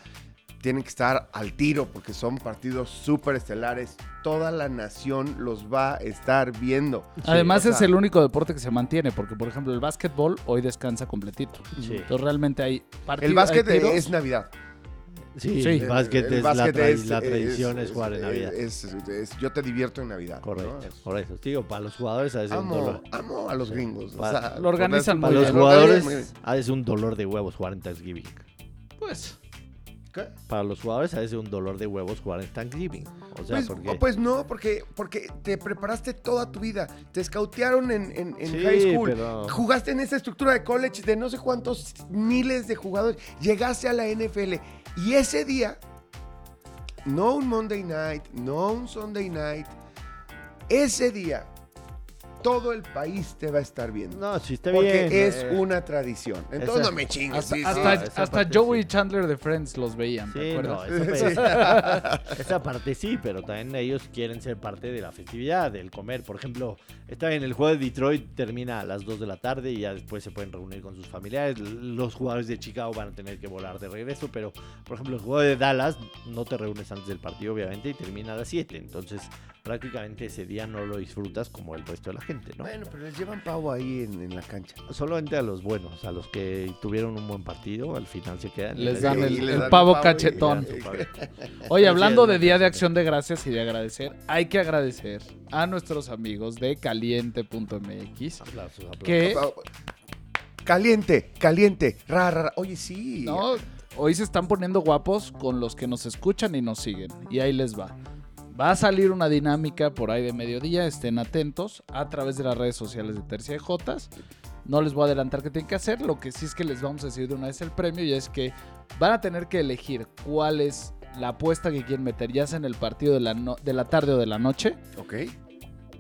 tienen que estar al tiro porque son partidos súper estelares. Toda la nación los va a estar viendo. Además o es sea- el único deporte que se mantiene, porque por ejemplo el básquetbol hoy descansa completito. Sí. Entonces realmente hay partidos. El básquet es Navidad. Sí, Sí. el básquet, El es, básquet la, tra- es- la tradición es, jugar en es- Navidad. es- es- yo te divierto en Navidad. correcto, ¿no? correcto. Digo, para los jugadores a veces es un Amo, dolor. amo a los gringos. o sea, Lo organizan Para muy los bien. jugadores a veces es un dolor de huevos jugar en Thanksgiving. Pues, ¿Qué? Para los jugadores a veces es un dolor de huevos jugar en Thanksgiving. O sea, Pues, porque... pues no, porque, porque te preparaste toda tu vida. Te scoutearon en, en- en Sí, high school. pero- Jugaste en esa estructura de college de no sé cuántos miles de jugadores. Llegaste a la NFL. Y ese día, no un Monday night, no un Sunday night. Ese día, todo el país te va a estar viendo. No, sí está porque bien. es eh, una tradición. Entonces esa- no me chingues. hasta, sí, hasta, esa hasta parte Joey sí. y Chandler de Friends los veían, ¿te Sí, no, acuerdas? esa, parte, esa parte sí, pero también ellos quieren ser parte de la festividad, del comer. Por ejemplo, está bien, el juego de Detroit termina a las 2 de la tarde y ya después se pueden reunir con sus familiares. Los jugadores de Chicago van a tener que volar de regreso, pero por ejemplo, el juego de Dallas no te reúnes antes del partido, obviamente, y termina a las 7. Entonces, prácticamente ese día no lo disfrutas como el resto de la gente, ¿no? Bueno, pero les llevan pavo ahí en, en la cancha. Solamente a los buenos, a los que tuvieron un buen partido, al final se quedan. Les les dan el, y les el dan el pavo cachetón. Oye, hablando de Día de. Acción de Gracias y de agradecer, hay que agradecer a nuestros amigos de caliente.mx. Aplausos, aplausos. Que Caliente, caliente. Ra, ra, ra. Oye, sí. no, hoy se están poniendo guapos con los que nos escuchan y nos siguen. Y ahí les va. Va a salir una dinámica por ahí de mediodía, estén atentos a través de las redes sociales de Tercia de Jotas. No les voy a adelantar qué tienen que hacer, lo que sí es que les vamos a decir de una vez el premio y es que van a tener que elegir cuál es la apuesta que quieren meter, ya sea en el partido de la, no- de la tarde o de la noche, Ok.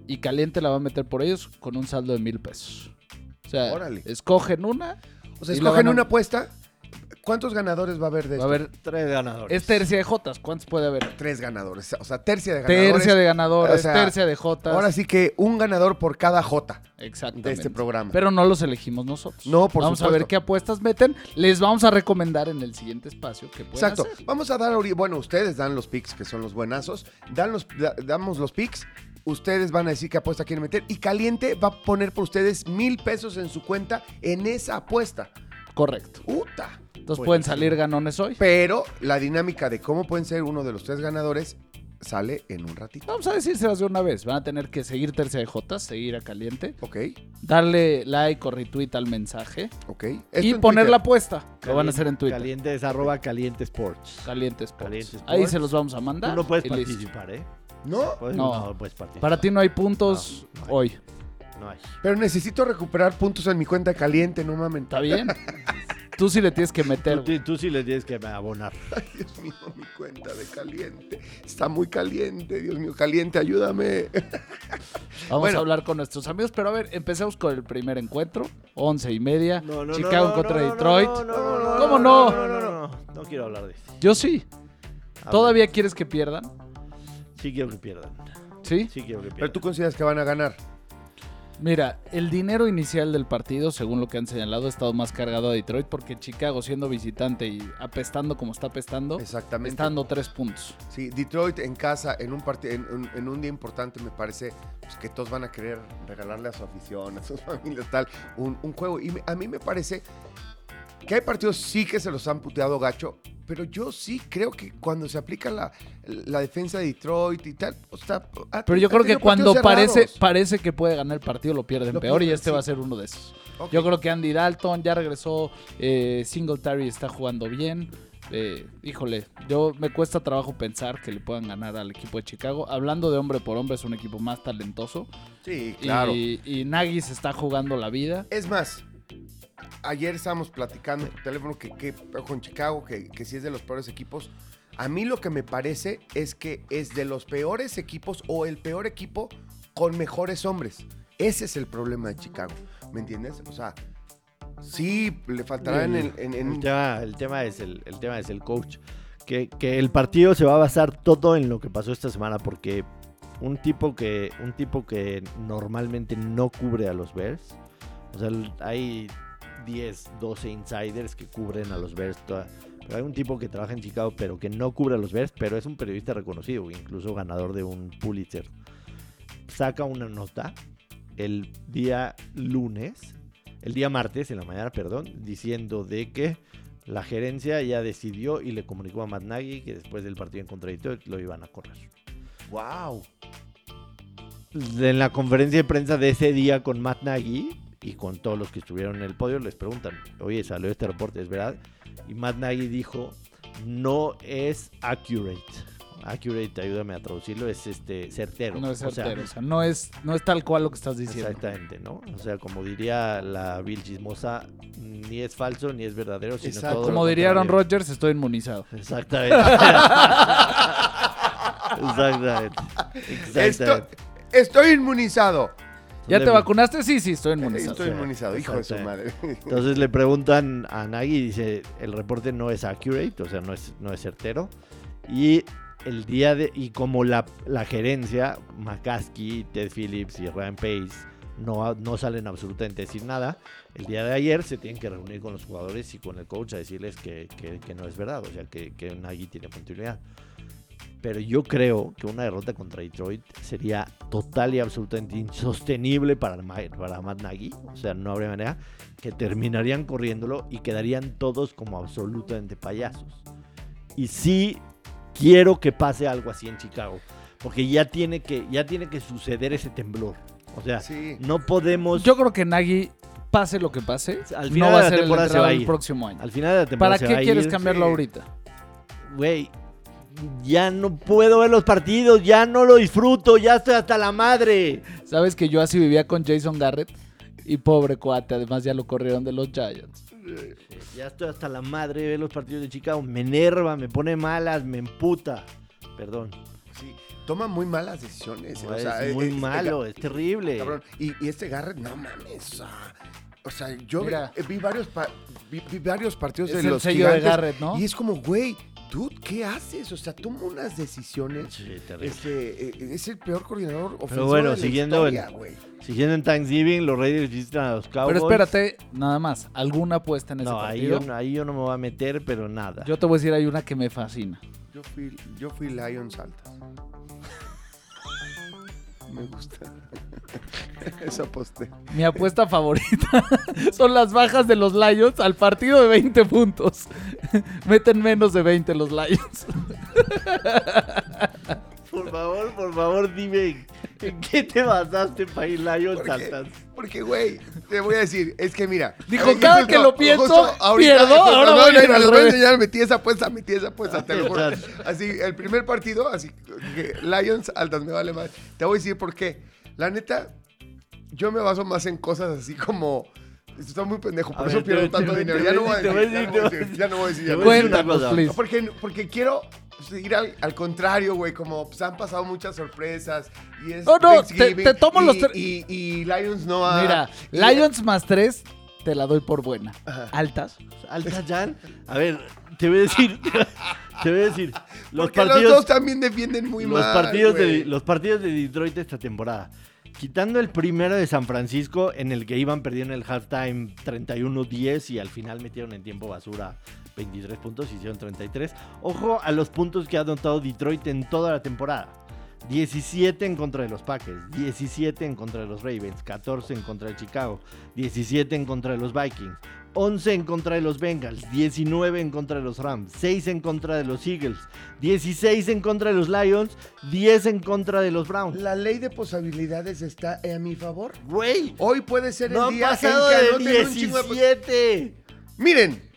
y Caliente la va a meter por ellos con un saldo de mil pesos. O sea, Órale. escogen una, O sea, escogen una apuesta. ¿Cuántos ganadores va a haber de va a esto? haber, Tres ganadores. es tercia de Jotas, ¿cuántos puede haber? Tres ganadores. O sea, tercia de ganadores. Tercia de ganadores, O sea, tercia de Jotas. Ahora sí que un ganador por cada J Exactamente. de este programa. Pero no los elegimos nosotros. No, por Vamos a supuesto. ver qué apuestas meten. Les vamos a recomendar en el siguiente espacio que pueden Exacto. hacer. Vamos a dar ahorita. Bueno, ustedes dan los picks, que son los buenazos. Dan los, da- damos los picks. Ustedes van a decir qué apuesta quieren meter. Y Caliente va a poner por ustedes mil pesos en su cuenta en esa apuesta. Correcto. ¡Uta! Entonces pueden Buenísimo. salir ganones hoy. Pero la dinámica de cómo pueden ser uno de los tres ganadores sale en un ratito. Vamos a decírselas de una vez. Van a tener que seguir Tercia de Jotas, seguir a Caliente, Ok, darle like o retweet al mensaje ok. y en poner Twitter. la apuesta. Lo van a hacer en Twitter. Caliente es arroba caliente sports. Caliente Sports. Caliente Sports. Ahí se los vamos a mandar. Tú no puedes y participar, ¿eh? No, Puedes- No. puedes participar. Para ti no hay puntos No, no hay. hoy. No hay. pero necesito recuperar puntos en mi cuenta Caliente, no mamen. ¿Está bien? Tú sí le tienes que Tú, meter. ti- tú sí le tienes que abonar. Ay, Dios mío, mi cuenta de Caliente. Está muy caliente, Dios mío, Caliente, ayúdame. Vamos Bueno. a hablar con nuestros amigos. Pero a ver, empecemos con el primer encuentro. Once y media. No, no, Chicago no, contra Detroit. no, no, no, ¿Cómo no? no? No, no, no, no. No quiero hablar de esto. Yo sí. ¿Todavía quieres que pierdan? Sí quiero que pierdan. ¿Sí? Sí quiero que pierdan. Pero tú consideras que van a ganar. Mira, el dinero inicial del partido, según lo que han señalado, ha estado más cargado a Detroit porque Chicago, siendo visitante y apestando como está apestando, Exactamente. está dando tres puntos. Sí, Detroit en casa, en un, en, un- en un día importante, me parece pues, que todos van a querer regalarle a su afición, a sus familias, tal, un, un juego. Y me- a mí me parece que hay partidos sí que se los han puteado gacho, pero yo sí creo que cuando se aplica la, la defensa de Detroit y tal, o sea, ha- Pero yo creo que cuando parece, parece que puede ganar el partido, lo pierden Lo peor y este sí. va a ser uno de esos. Yo creo que Andy Dalton ya regresó, eh, Singletary está jugando bien. eh, híjole, yo me cuesta trabajo pensar que le puedan ganar al equipo de Chicago. Hablando de hombre por hombre, es un equipo más talentoso. Sí, claro. Y, y Nagy se está jugando la vida. Es más, ayer estábamos platicando por teléfono que, que con Chicago, que, que sí es de los peores equipos. A mí lo que me parece es que es de los peores equipos o el peor equipo con mejores hombres. Ese es el problema de Chicago. ¿Me entiendes? O sea, sí le faltará en el. en- en- El tema, el tema es el, el tema es el coach. Que, que el partido se va a basar todo en lo que pasó esta semana, porque un tipo que, un tipo que normalmente no cubre a los Bears, O sea, hay 10, 12 insiders que cubren a los Bears. toda- Pero hay un tipo que trabaja en Chicago, pero que no cubre a los Bears, pero es un periodista reconocido, incluso ganador de un Pulitzer. Saca una nota el día lunes, el día martes, en la mañana, perdón, diciendo de que la gerencia ya decidió y le comunicó a Matt Nagy que después del partido en contra de Detroit lo iban a correr. ¡Wow! En la conferencia de prensa de ese día con Matt Nagy y con todos los que estuvieron en el podio les preguntan, oye, salió este reporte, ¿es verdad? Y Matt Nagy dijo, no es accurate. Accurate, ayúdame a traducirlo, es este certero. No es O sea, certero, o sea, no es, no es tal cual lo que estás diciendo. Exactamente, ¿no? O sea, como diría la Bill Chismosa, ni es falso ni es verdadero, sino Exacto. todo Como diría Aaron. Rodgers, estoy inmunizado. Exactamente. Exactamente. Exactamente. estoy inmunizado. ¿Ya te vacunaste? Sí, sí, estoy inmunizado. Estoy inmunizado, hijo de su madre. Entonces le preguntan a Nagy y dice, el reporte no es accurate, o sea, no es, no es certero. Y el día de, y como la, la gerencia, McCaskey, Ted Phillips y Ryan Pace no, no salen absolutamente a decir nada, el día de ayer se tienen que reunir con los jugadores y con el coach a decirles que, que- que no es verdad, o sea, que, que Nagy tiene continuidad. Pero yo creo que una derrota contra Detroit sería total y absolutamente insostenible para, para Matt Nagy. O sea, no habría manera que terminarían corriéndolo y quedarían todos como absolutamente payasos. Y sí quiero que pase algo así en Chicago. Porque ya tiene que, ya tiene que suceder ese temblor. O sea, Sí. no podemos... Yo creo que Nagy, pase lo que pase, Al no final va de a la ser el temporada se va a el ir. próximo año. al final de la temporada ¿Para se qué va quieres ir. cambiarlo sí. ahorita? Güey, ya no puedo ver los partidos, ya no lo disfruto, ya estoy hasta la madre. Sabes que yo así vivía con Jason Garrett y pobre cuate, además ya lo corrieron de los Giants. Ya estoy hasta la madre de ver los partidos de Chicago. Me enerva, me pone malas, me emputa. Perdón. Sí, toma muy malas decisiones. No, o sea, es eh, muy este malo, es terrible. cabrón. Y, y este Garrett, no mames. O sea, o sea, yo Mira. vi, vi varios pa- vi, vi varios partidos Es de el los sello de gigantes Garrett, ¿no? Y es como, güey, dude, ¿qué haces? O sea, toma unas decisiones. Sí, terrible. Este, eh, es el peor coordinador ofensivo bueno, de la siguiendo historia, güey. Siguiendo en Thanksgiving, los Raiders visitan a los Cowboys. Pero espérate, nada más, ¿alguna apuesta en ese No, ahí partido? yo, no- ahí yo no me voy a meter, pero nada. Yo te voy a decir, hay una que me fascina. Yo fui, yo fui Lions altas. Me gusta. Esa aposté. Mi apuesta favorita son las bajas de los Lions al partido de 20 puntos. Meten menos de 20 los Lions. Por favor, por favor, dime, ¿en qué te basaste para ir Lions Porque, altas? porque, güey, te voy a decir, es que mira. Dijo, cada que lo pienso, ahorita- pierdo, justo, ahora no, voy a no, no, voy a enseñar, metí esa apuesta, metí esa apuesta, te lo juro. Así, el primer partido, así, que Lions altas, me vale más. Te voy a decir por qué. La neta, yo me baso más en cosas así como... Estoy muy pendejo, por A eso ver, pierdo te- tanto te- dinero. te Ya no voy a decir, ya no voy a decir, ya no voy a decir. ya Te no voy voy a a decir una Cuéntanos, please. porque, porque quiero ir al, al contrario, güey, como pues, han pasado muchas sorpresas y es No, no, te- tomo y, los tre- y, y Lions no ha... Mira, y- Lions más 3, te la doy por buena. Ajá. Altas. Altas, Jan. A ver, te voy a decir, te voy a decir, los porque los partidos, dos también defienden muy los mal, partidos de, los partidos de Detroit esta temporada. Quitando el primero de San Francisco, en el que iban perdiendo en el halftime 31-10 y al final metieron en tiempo basura 23 puntos, hicieron 33. Ojo a los puntos que ha anotado Detroit en toda la temporada. 17 en contra de los Packers, 17 en contra de los Ravens, 14 en contra de Chicago, 17 en contra de los Vikings, 11 en contra de los Bengals, 19 en contra de los Rams, 6 en contra de los Eagles, 16 en contra de los Lions, 10 en contra de los Browns. La ley de posibilidades está a mi favor. Güey, Hoy puede ser no el han día pasado en que de anoten un chingo de... 17. Miren.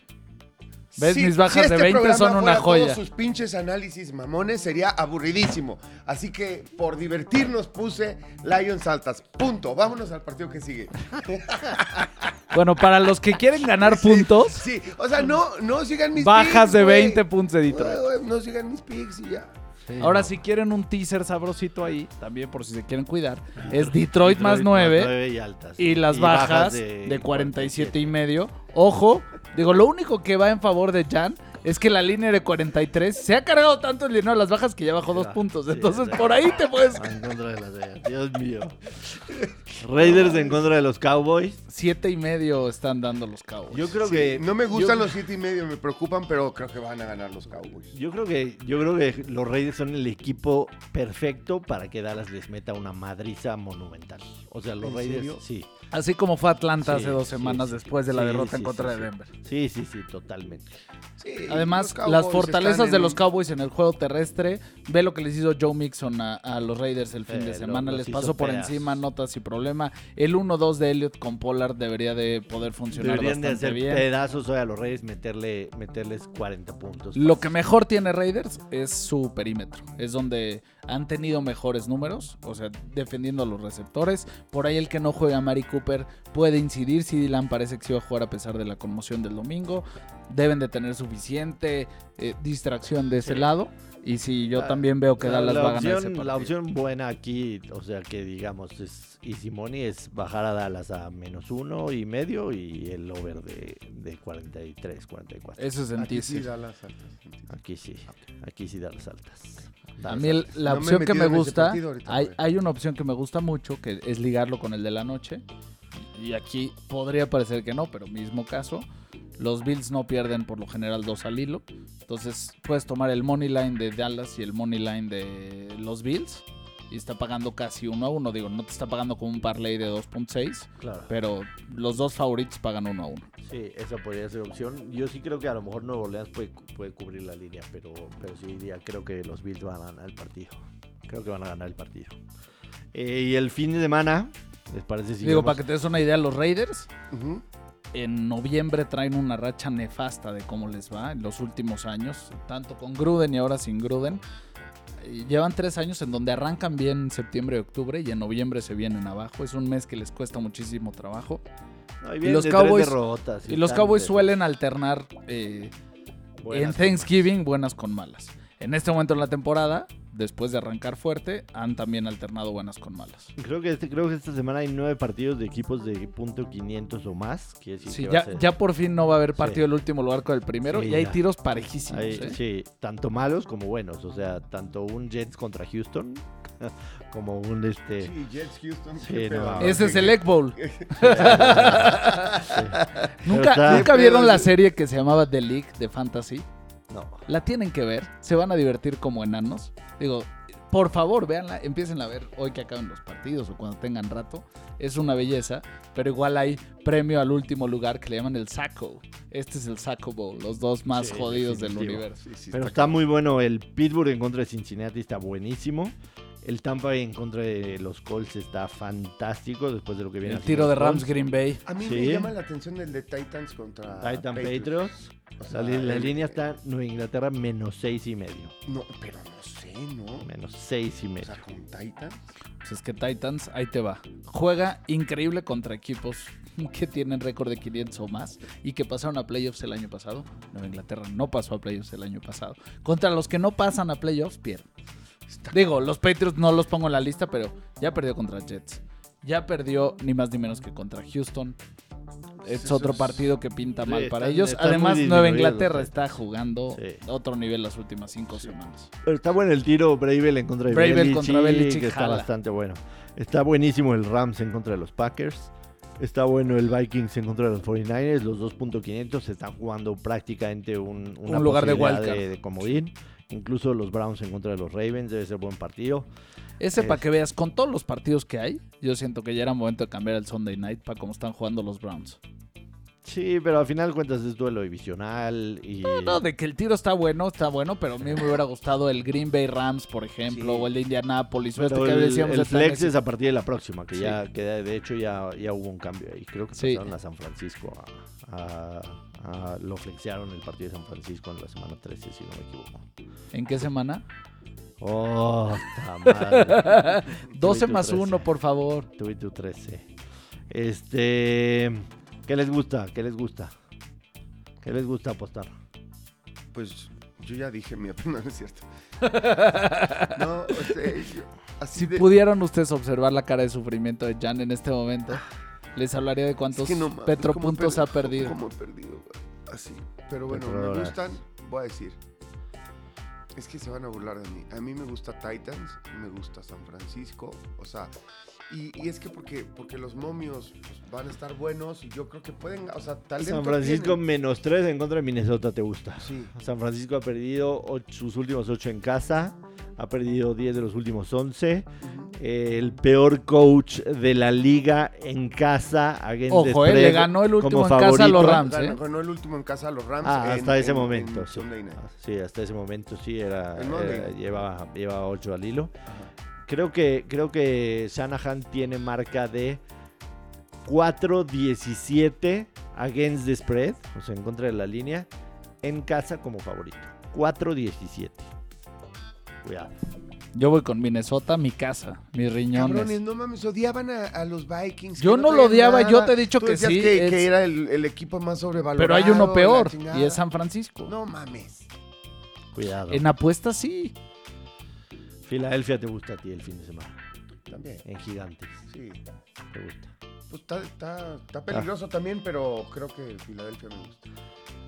¿Ves? Mis bajas de 20 programa son una fuera joya. Todos sus pinches análisis mamones sería aburridísimo. Así que por divertirnos puse Lions altas. Punto. Vámonos al partido que sigue. Bueno, para los que quieren ganar puntos, Sí, o sea, no, no sigan mis bajas picks, de güey. 20 puntos de Detroit. No sigan mis picks y ya. Ahora, si quieren un teaser sabrosito ahí, también por si se quieren cuidar, es Detroit, más 9 y altas. y las bajas, de, 47 y medio. Ojo, digo, lo único que va en favor de Jan Es que la línea de 43 se ha cargado tanto el dinero a las bajas que ya bajó dos puntos. sí, Entonces, por ahí te puedes. En contra de las Vegas. Dios mío. Raiders en contra de los Cowboys. Siete y medio están dando los Cowboys. Yo creo Sí, que. no me gustan yo- los siete y medio, me preocupan, pero creo que van a ganar los Cowboys. Yo creo que yo creo que los Raiders son el equipo perfecto para que Dallas les meta una madriza monumental. O sea, los ¿En Raiders serio? sí. Así como fue Atlanta Sí, hace dos semanas sí. después de la derrota en contra de. Denver. Sí, sí, sí, totalmente. Sí, Además, las fortalezas de en- los Cowboys en el juego terrestre, ve lo que les hizo Joe Mixon a, a los Raiders el fin Eh, de semana, los les pasó por encima, notas y problema. El 1-2 de Elliott con Pollard debería de poder funcionar Deberían de bastante hacer bien. pedazos hoy a los Raiders, meterle, meterles 40 puntos. Lo que mejor tiene Raiders es su perímetro. Es donde han tenido mejores números, o sea, defendiendo a los receptores. Por ahí el que no juega Mari Cooper puede incidir. Si Dylan parece que se iba a jugar a pesar de la conmoción del domingo. Deben de tener suficiente eh, distracción de ese Sí. lado. Y si yo La- también veo que la, Dallas la va a ganar ese opción, partido. la opción buena aquí, o sea que digamos, es y Simoni es bajar a Dallas a menos uno y medio y el over de, de 43, 44. Eso es en Aquí sí sí. da las altas. Aquí sí, aquí sí da las altas. Da A las mí el- altas. la No me he opción que me gusta, ahorita, hay, hay una opción que me gusta mucho, que es ligarlo con el de la noche. Y aquí podría parecer que no, pero mismo caso. Los Bills no pierden por lo general dos al hilo. Entonces puedes tomar el money line de Dallas y el money line de los Bills. Y está pagando casi uno a uno. Digo, no te está pagando como un parlay de 2.6. Claro. Pero los dos favoritos pagan uno a uno. Sí, esa podría ser opción. Yo sí creo que a lo mejor Nuevo Orleans puede, puede cubrir la línea, pero, pero sí diría, creo que los Bills van a ganar el partido. Creo que van a ganar el partido. Eh, y el fin de semana, ¿les parece si Digo, para que te des una idea, los Raiders en noviembre traen una racha nefasta de cómo les va en los últimos años, tanto con Gruden y ahora sin Gruden. Y Llevan tres años en donde arrancan bien en septiembre y octubre y en noviembre se vienen abajo. Es un mes que les cuesta muchísimo trabajo. No, y los de Cowboys- derrotas Y los Cowboys de- suelen alternar eh, en. Thanksgiving buenas con malas. En este momento en la temporada, después de arrancar fuerte, han también alternado buenas con malas. Creo que, este, creo que esta semana hay nueve partidos de equipos de punto 500 o más. Decir Sí, que ya, ser- ya por fin no va a haber partido Sí. del último lugar con el primero Sí, y hay ya. tiros parejísimos. hay- ¿eh? sí, tanto malos como buenos. O sea, tanto un Jets contra Houston como un este. Sí, Jets, Houston. Sí, no. Ese es el Egg Bowl. ¿Nunca, está- ¿nunca vieron la serie que se llamaba The League de Fantasy? No. La tienen que ver. Se van a divertir como enanos. Digo, por favor, véanla. Empiecen a ver hoy que acaben los partidos o cuando tengan rato. Es una belleza. Pero igual hay premio al último lugar que le llaman el Saco. Este es el Saco Bowl. Los dos más Sí, jodidos del universo. Sí, sí, Pero está está muy bueno. El Pittsburgh en contra de Cincinnati está buenísimo. El Tampa Bay en contra de los Colts está fantástico después de lo que viene El tiro de Rams Colts. Green Bay. A mí Sí. me llama la atención el de Titans contra Titan Patriots. O sea, La, la el- línea está Nueva Inglaterra menos seis y medio. No, pero no sé, ¿no? Menos seis y O medio. sea, con Titans. Pues es que Titans, ahí te va. Juega increíble contra equipos que tienen récord de 500 o más y que pasaron a playoffs el año pasado. Nueva Inglaterra no pasó a playoffs el año pasado. Contra los que no pasan a playoffs, pierden. Digo, los Patriots no los pongo en la lista, pero ya perdió contra Jets. Ya perdió ni más ni menos que contra Houston. Es otro partido que pinta Sí, mal para ellos. Además, Nueva Inglaterra está jugando Sí. otro nivel las últimas cinco semanas. Pero está bueno el tiro Bravel en contra de Bravel Belichick, contra Belichick, que está jala. bastante bueno. Está buenísimo el Rams en contra de los Packers. Está bueno el Vikings en contra de los 49ers. Los 2.500 se están jugando prácticamente un, una Un lugar de de, de comodín. Incluso los Browns en contra de los Ravens. Debe ser buen partido. Ese Es- para que veas, con todos los partidos que hay, yo siento que ya era momento de cambiar el Sunday Night para cómo están jugando los Browns. Sí, pero al final cuentas es duelo divisional. Y... No, no, de que el tiro está bueno, está bueno, pero a mí me hubiera gustado el Green Bay Rams, por ejemplo, Sí. o el de Indianapolis, este Pero que el, decíamos el de flex es a partir de la próxima, que Sí. ya que de hecho ya, ya hubo un cambio ahí. Creo que Sí. pasaron a San Francisco. A, a- lo flexearon el partido de San Francisco en la semana 13, si no me equivoco. ¿En qué semana? Oh, está mal. 12 tu más 13. 1, por favor. Tú y tu 13. Este. ¿Qué les gusta? ¿Qué les gusta? ¿Qué les gusta apostar? Pues yo ya dije mi opinión, no es cierto. No, o sea, yo- así Si de... pudieran ustedes observar la cara de sufrimiento de Jan en este momento, les hablaría de cuántos Es que no mames, petropuntos ¿cómo ha per- perdido. ¿Cómo he perdido? güey? Así. Pero bueno, me gustan. voy a decir. Es que se van a burlar de mí. A mí me gusta Titans, me gusta San Francisco. O sea, y, y es que porque, porque los momios pues, van a estar buenos y yo creo que pueden. O sea, talento San Francisco tienen. menos 3 en contra de Minnesota, ¿te gusta? Sí. San Francisco ha perdido och- sus últimos 8 en casa, ha perdido 10 de los últimos 11. Ujú. Eh, el peor coach de la liga en casa. Ojo, eh, le ganó el último en casa a los favorito. Rams, Ganó, ¿eh? ganó el último en casa a los Rams. Ah, en- hasta ese en- momento, en sí. Ah, Sí, hasta ese momento sí era, era- Night. lleva, lleva 8 al hilo. Ajá. Creo que, creo que Shanahan tiene marca de 4-17 against the spread, o sea, en contra de la línea, en casa como favorito. 4-17. Cuidado. Yo voy con Minnesota, mi casa, mis riñones. Cabrones, no mames, odiaban a, a los Vikings. Yo no lo odiaba, nada. yo te he dicho Tú que sí, Que, es- que era el, el equipo más sobrevalorado. Pero hay uno peor, y es San Francisco. No mames. Cuidado. En apuestas sí. Filadelfia te gusta a ti el fin de semana. También, En gigantes. sí. Te gusta. Pues está, está, está peligroso también, pero creo que Filadelfia me gusta.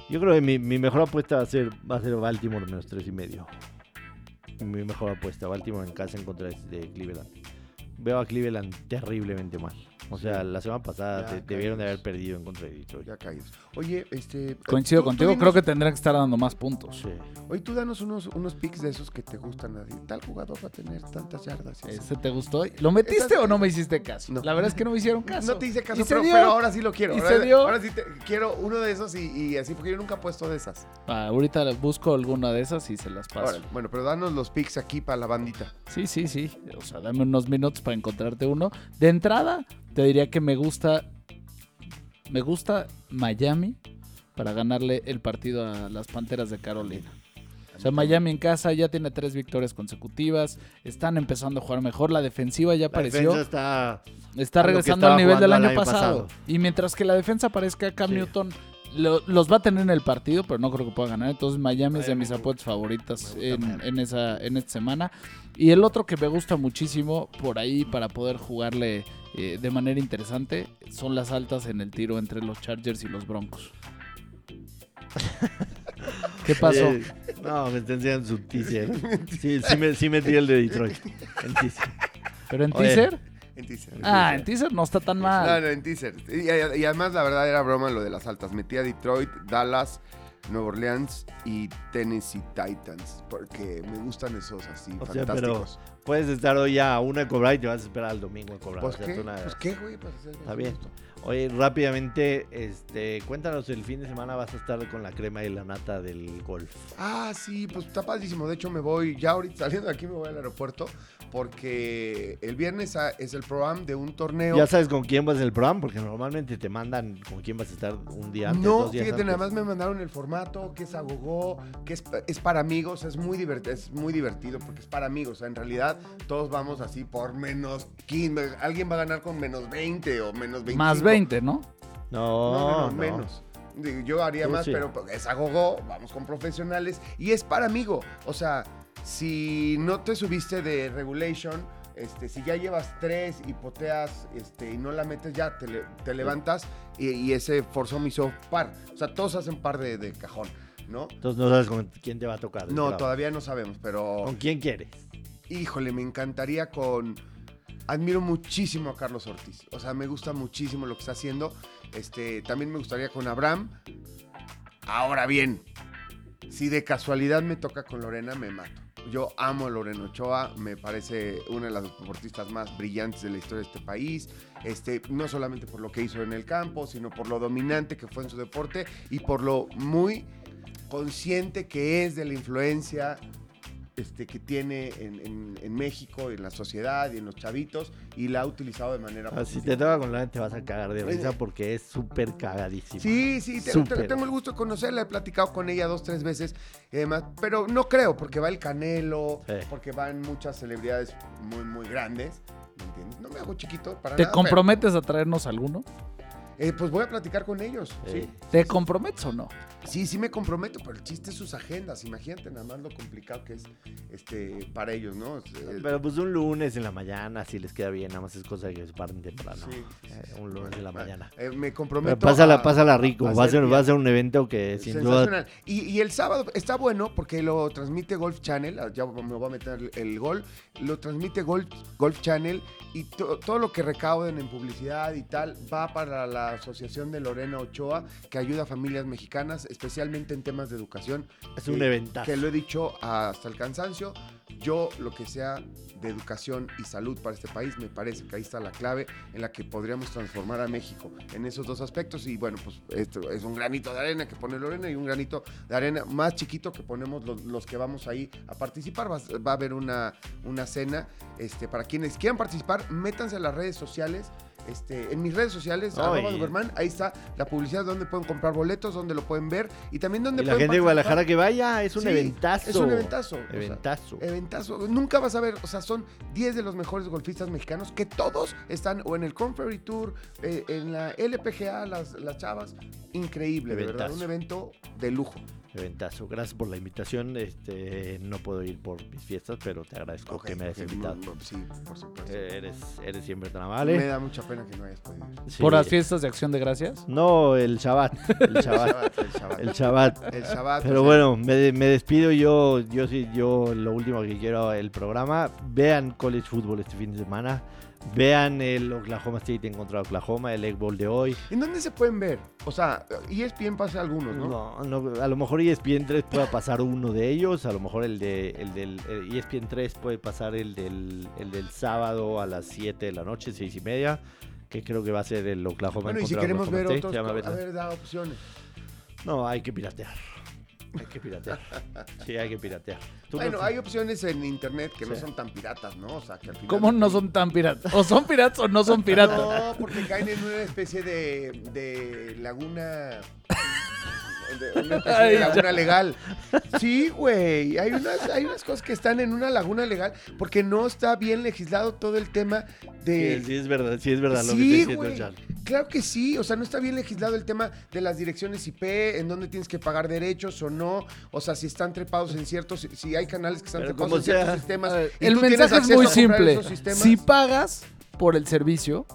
Yo creo que mi, mi mejor apuesta va a ser, va a ser Baltimore menos tres y medio. Mi mejor apuesta, Baltimore en casa en contra de Cleveland. Veo a Cleveland terriblemente mal. O sea, la semana pasada de- debieron de haber perdido en contra de Detroit. Ya caídos. Oye, este. Coincido tú- tú contigo, dinos- creo que tendrá que estar dando más puntos. Sí. Oye, tú danos unos, unos picks de esos que te gustan a ti. Tal jugador va a tener tantas yardas. ¿Ese te gustó? ¿Lo metiste o no me hiciste caso? No. La verdad es que no me hicieron caso. No te hice caso, ¿Y se pero, dio? pero ahora sí lo quiero. ¿Y ahora, se dio? ahora sí te- quiero uno de esos y, y así, porque yo nunca he puesto de esas. Ah, ahorita busco alguna de esas y se las paso. Órale, bueno, pero danos los picks aquí para la bandita. Sí, sí, sí. O sea, dame unos minutos para encontrarte uno. De entrada, te diría que me gusta. Me gusta Miami para ganarle el partido a las Panteras de Carolina. O sea, Miami en casa ya tiene tres victorias consecutivas. Están empezando a jugar mejor. La defensiva ya La apareció. defensa está... Está regresando al nivel del año, pasado. pasado. Y mientras que la defensa parezca Cam Sí. Newton, lo- los va a tener en el partido, pero no creo que pueda ganar. Entonces Miami es de mis apuestas favoritas en esa, en esta semana. Y el otro que me gusta muchísimo por ahí para poder jugarle eh, de manera interesante son las altas en el tiro entre los Chargers y los Broncos. ¿Qué pasó? Oye, no, me está enseñando su teaser. Sí, sí, me, sí metí el de Detroit. Teaser. ¿Pero en Oye. teaser? En teaser. Ah, en teaser no está tan No, mal. no, en teaser. Y, y- y además, la verdad, era broma lo de las altas. Metí a Detroit, Dallas, Nueva Orleans y Tennessee Titans. Porque me gustan esos así, O sea, fantásticos. Puedes estar hoy a una de cobrar y te vas a esperar al domingo a cobrar. pues, O sea, ¿qué? nada- pues qué, güey. Pues, es- Está es bien. Oye, rápidamente, este, cuéntanos, el fin de semana vas a estar con la crema y la nata del golf. Ah, sí, pues está padrísimo. De hecho, me voy, ya ahorita saliendo de aquí me voy al aeropuerto porque el viernes es el programa de un torneo. Ya sabes con quién vas el programa, porque normalmente te mandan con quién vas a estar un día antes, no, dos días fíjate, antes. nada más me mandaron el formato, que es agogó, que es, es para amigos, es muy, divertido, es muy divertido porque es para amigos. O sea, en realidad todos vamos así por menos 15, alguien va a ganar con menos 20 o menos 25. Más 20, ¿no? No, No, no, no, no. menos. Yo haría Tú más, sí. pero es agogó, vamos con profesionales y es para amigo. O sea, si no te subiste de regulation, este, si ya llevas tres y poteas este, y no la metes, ya te, le- te levantas y, y ese forzó me hizo par. O sea, todos hacen par de, de cajón, ¿no? Entonces no sabes con quién te va a tocar. No, todavía no sabemos, pero ¿Con quién quieres? híjole, me encantaría con... Admiro muchísimo a Carlos Ortiz. O sea, me gusta muchísimo lo que está haciendo. Este, también me gustaría con Abraham. Ahora bien, si de casualidad me toca con Lorena, me mato. Yo amo a Lorena Ochoa, me parece una de las deportistas más brillantes de la historia de este país. Este, no solamente por lo que hizo en el campo, sino por lo dominante que fue en su deporte y por lo muy consciente que es de la influencia este, que tiene en, en- en México, en la sociedad y en los chavitos, y la ha utilizado de manera Ah, si te toca con la te vas a cagar de risa porque es súper cagadísimo. Sí, sí, te- tengo el gusto de conocerla, he platicado con ella dos, tres veces y demás, pero no creo, porque va el Canelo, Sí. porque van muchas celebridades muy, muy grandes, ¿me entiendes? No me hago chiquito para ¿Te nada, comprometes a traernos alguno? Pero- Eh, pues voy a platicar con ellos. Sí. Sí. ¿Te comprometes o no? sí, sí me comprometo, pero el chiste es sus agendas. Imagínate nada más lo complicado que es este, para ellos, ¿no? Eh, Pero pues un lunes en la mañana, si les queda bien, nada más es cosa que se paren temprano. Sí. Eh, un lunes en la mañana. eh, me Pero comprometo. pásala, a- pásala rico. a Va a, ser, va a ser un evento que sin duda. Sensacional. Y, y el sábado está bueno porque lo transmite Golf Channel. ah, Ya me voy a meter el, el gol. Lo transmite Golf, Golf Channel y to- todo lo que recauden en publicidad y tal va para la Asociación de Lorena Ochoa que ayuda a familias mexicanas, especialmente en temas de educación. Es un Eh, eventazo. Que lo he dicho hasta el cansancio. Yo, lo que sea de educación y salud para este país, me parece que ahí está la clave en la que podríamos transformar a México en esos dos aspectos. Y bueno, pues esto es un granito de arena que pone Lorena y un granito de arena más chiquito que ponemos los, los que vamos ahí a participar. Va, va a haber una, una cena. Este, para quienes quieran participar, métanse a las redes sociales. Este, en mis redes sociales, arroba Duberman, ahí está la publicidad donde pueden comprar boletos, donde lo pueden ver y también donde Y la pueden gente de participar. Guadalajara que vaya, es un Sí, eventazo. Es un eventazo. o sea, Eventazo. eventazo. Nunca vas a ver, o sea, son 10 de los mejores golfistas mexicanos que todos están o en el Conferry Tour, eh, en la LPGA, las, las chavas. Increíble, de verdad. Eventazo. Un evento de lujo. Eventazo. Gracias por la invitación. Este, no puedo ir por mis fiestas, pero te agradezco que me hayas invitado. no, no, sí, por supuesto. Eh, Eres, eres siempre tan Me amable. da mucha pena que no hayas podido ir. Sí. ¿Por las fiestas de Acción de Gracias? No, el Shabbat. El Shabbat. Shabbat, el Shabbat. el Shabbat. El Shabbat, Pero o sea, bueno, me, me despido yo, yo sí, yo lo último que quiero el programa, vean college football este fin de semana, vean el Oklahoma State en contra de Oklahoma, el Egg Bowl de hoy. ¿En dónde se pueden ver? O sea, ESPN pasa algunos, ¿no? No, no, a lo mejor E ESPN 3 pueda pasar uno de ellos, a lo mejor el de el del el E ESPN 3 puede pasar el del, el del sábado a las 7 de la noche, 6 y media, que creo que va a ser el Oklahoma Bueno, en y si contra queremos Oklahoma ver State, otros, a ver, da opciones. No, hay que piratear. Hay que piratear. Sí, hay que piratear. ¿Tú Bueno, no- hay opciones en internet que no son tan piratas, ¿no? O sea, que al final... ¿Cómo no son tan piratas? ¿O son piratas o no son piratas? No, porque caen en una especie de, de laguna. de una especie Ay, de ya. laguna legal. Sí, güey. Hay unas, hay unas cosas que están en una laguna legal porque no está bien legislado todo el tema de. Sí, sí es verdad, sí es verdad lo que Sí, está diciendo güey. Charlie. Claro que sí, o sea, no está bien legislado el tema de las direcciones IP, en dónde tienes que pagar derechos o no, o sea, si están trepados en ciertos, si, hay canales que están Pero trepados en ciertos sistemas. Ver, el mensaje es muy simple. Si pagas por el servicio,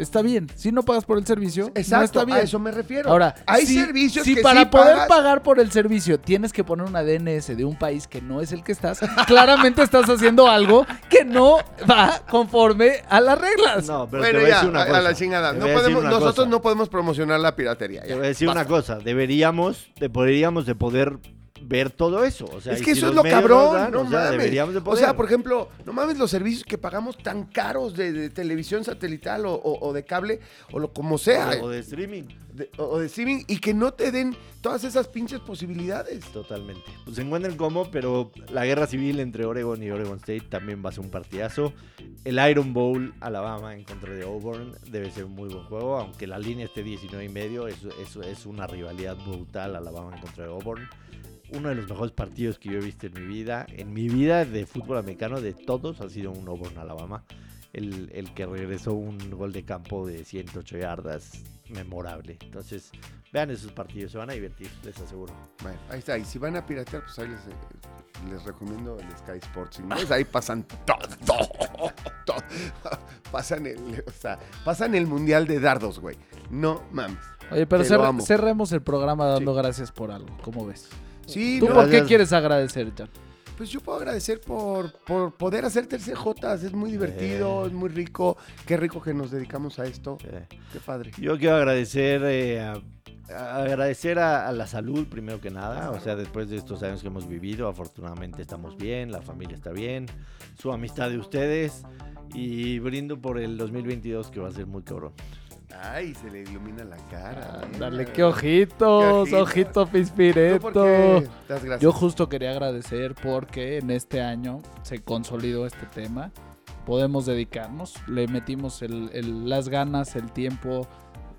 está bien. Si no pagas por el servicio, Exacto, no está bien. a eso me refiero. Ahora, hay si- servicios si que para sí poder pagas, pagar por el servicio tienes que poner una DNS de un país que no es el que estás, claramente estás haciendo algo que no va conforme a las reglas. No, pero Bueno, te voy a ya, decir una a, cosa. a la chingada. No a podemos, una nosotros cosa. no podemos promocionar la piratería. Te voy a decir Basta. una cosa. Deberíamos, de, podríamos de poder ver todo eso. O sea, Es que si eso es lo cabrón, dan, no o sea, mames. de O sea, por ejemplo, no mames los servicios que pagamos tan caros de, de televisión satelital o, o- o de cable o lo como sea, o de streaming. de- o de streaming y que no te den todas esas pinches posibilidades. Totalmente. Pues se encuentran cómo, pero la guerra civil entre Oregon y Oregon State también va a ser un partidazo. El Iron Bowl, Alabama en contra de Auburn, debe ser un muy buen juego, aunque la línea esté 19 y medio, es, es, es una rivalidad brutal Alabama en contra de Auburn. Uno de los mejores partidos que yo he visto en mi vida, en mi vida de fútbol americano, de todos, ha sido un Auburn Alabama. El, el que regresó un gol de campo de 108 yardas, memorable. Entonces, vean esos partidos, se van a divertir, les aseguro. Bueno, ahí está. Y si van a piratear, pues ahí les, eh, les recomiendo el Sky Sports. Inglés. Ahí pasan todo, todo, todo. Pasan el, o sea, pasan el mundial de dardos, güey. No mames. Oye, pero amo. cerremos el programa dando gracias por algo. ¿Cómo ves? Sí, ¿Tú no, por qué quieres agradecer, Jan? Pues yo puedo agradecer por, por poder hacer tercer Jotas. Es muy divertido, Eh. es muy rico. Qué rico que nos dedicamos a esto. Eh, Qué padre. Yo quiero agradecer, eh, a- a- agradecer a, a la salud primero que nada, o sea, después de estos años que hemos vivido, afortunadamente estamos bien, la familia está bien, su amistad de ustedes y brindo por el 2022 que va a ser muy cabrón. Ay, se le ilumina la cara. ¿eh? Dale, qué ojitos, Qué ojito. ojito ¿Tú por pispireto. Yo justo quería agradecer porque en este año se consolidó este tema. Podemos dedicarnos, le metimos el- el- las ganas, el tiempo,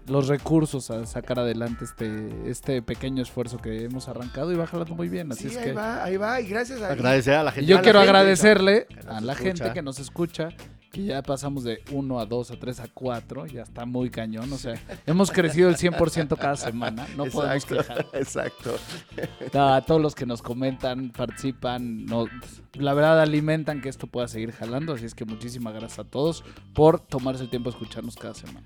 los recursos a sacar adelante este, este pequeño esfuerzo que hemos arrancado y va jalando muy bien. Así Sí, es ahí que va, ahí va. Y gracias a Agradecer a la y gente. yo a quiero gente agradecerle a la escucha. gente que nos escucha que ya pasamos de 1 a 2 a 3 a 4, ya está muy cañón, o sea, hemos crecido el 100% cada semana, no podemos Exacto, quejar. Exacto. A todos los que nos comentan, participan, no, la verdad alimentan que esto pueda seguir jalando, así es que muchísimas gracias a todos por tomarse el tiempo de escucharnos cada semana.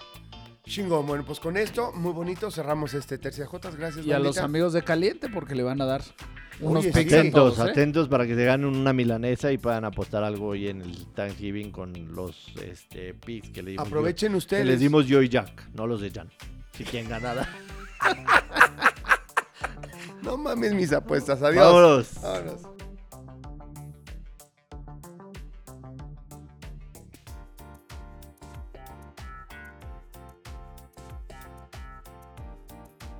Chingón, bueno, pues con esto, muy bonito, cerramos este Tercia Jotas. Gracias, Y a los amigos de Caliente porque le van a dar unos Oye, Atentos, todos, ¿eh? atentos para que se ganen una milanesa y puedan apostar algo hoy en el Thanksgiving con los este, picks que le dimos. Aprovechen yo, ustedes. que les dimos yo y Jack, no los de Jan. Si quieren ganar. No mames mis apuestas. Adiós. Vámonos. Vámonos.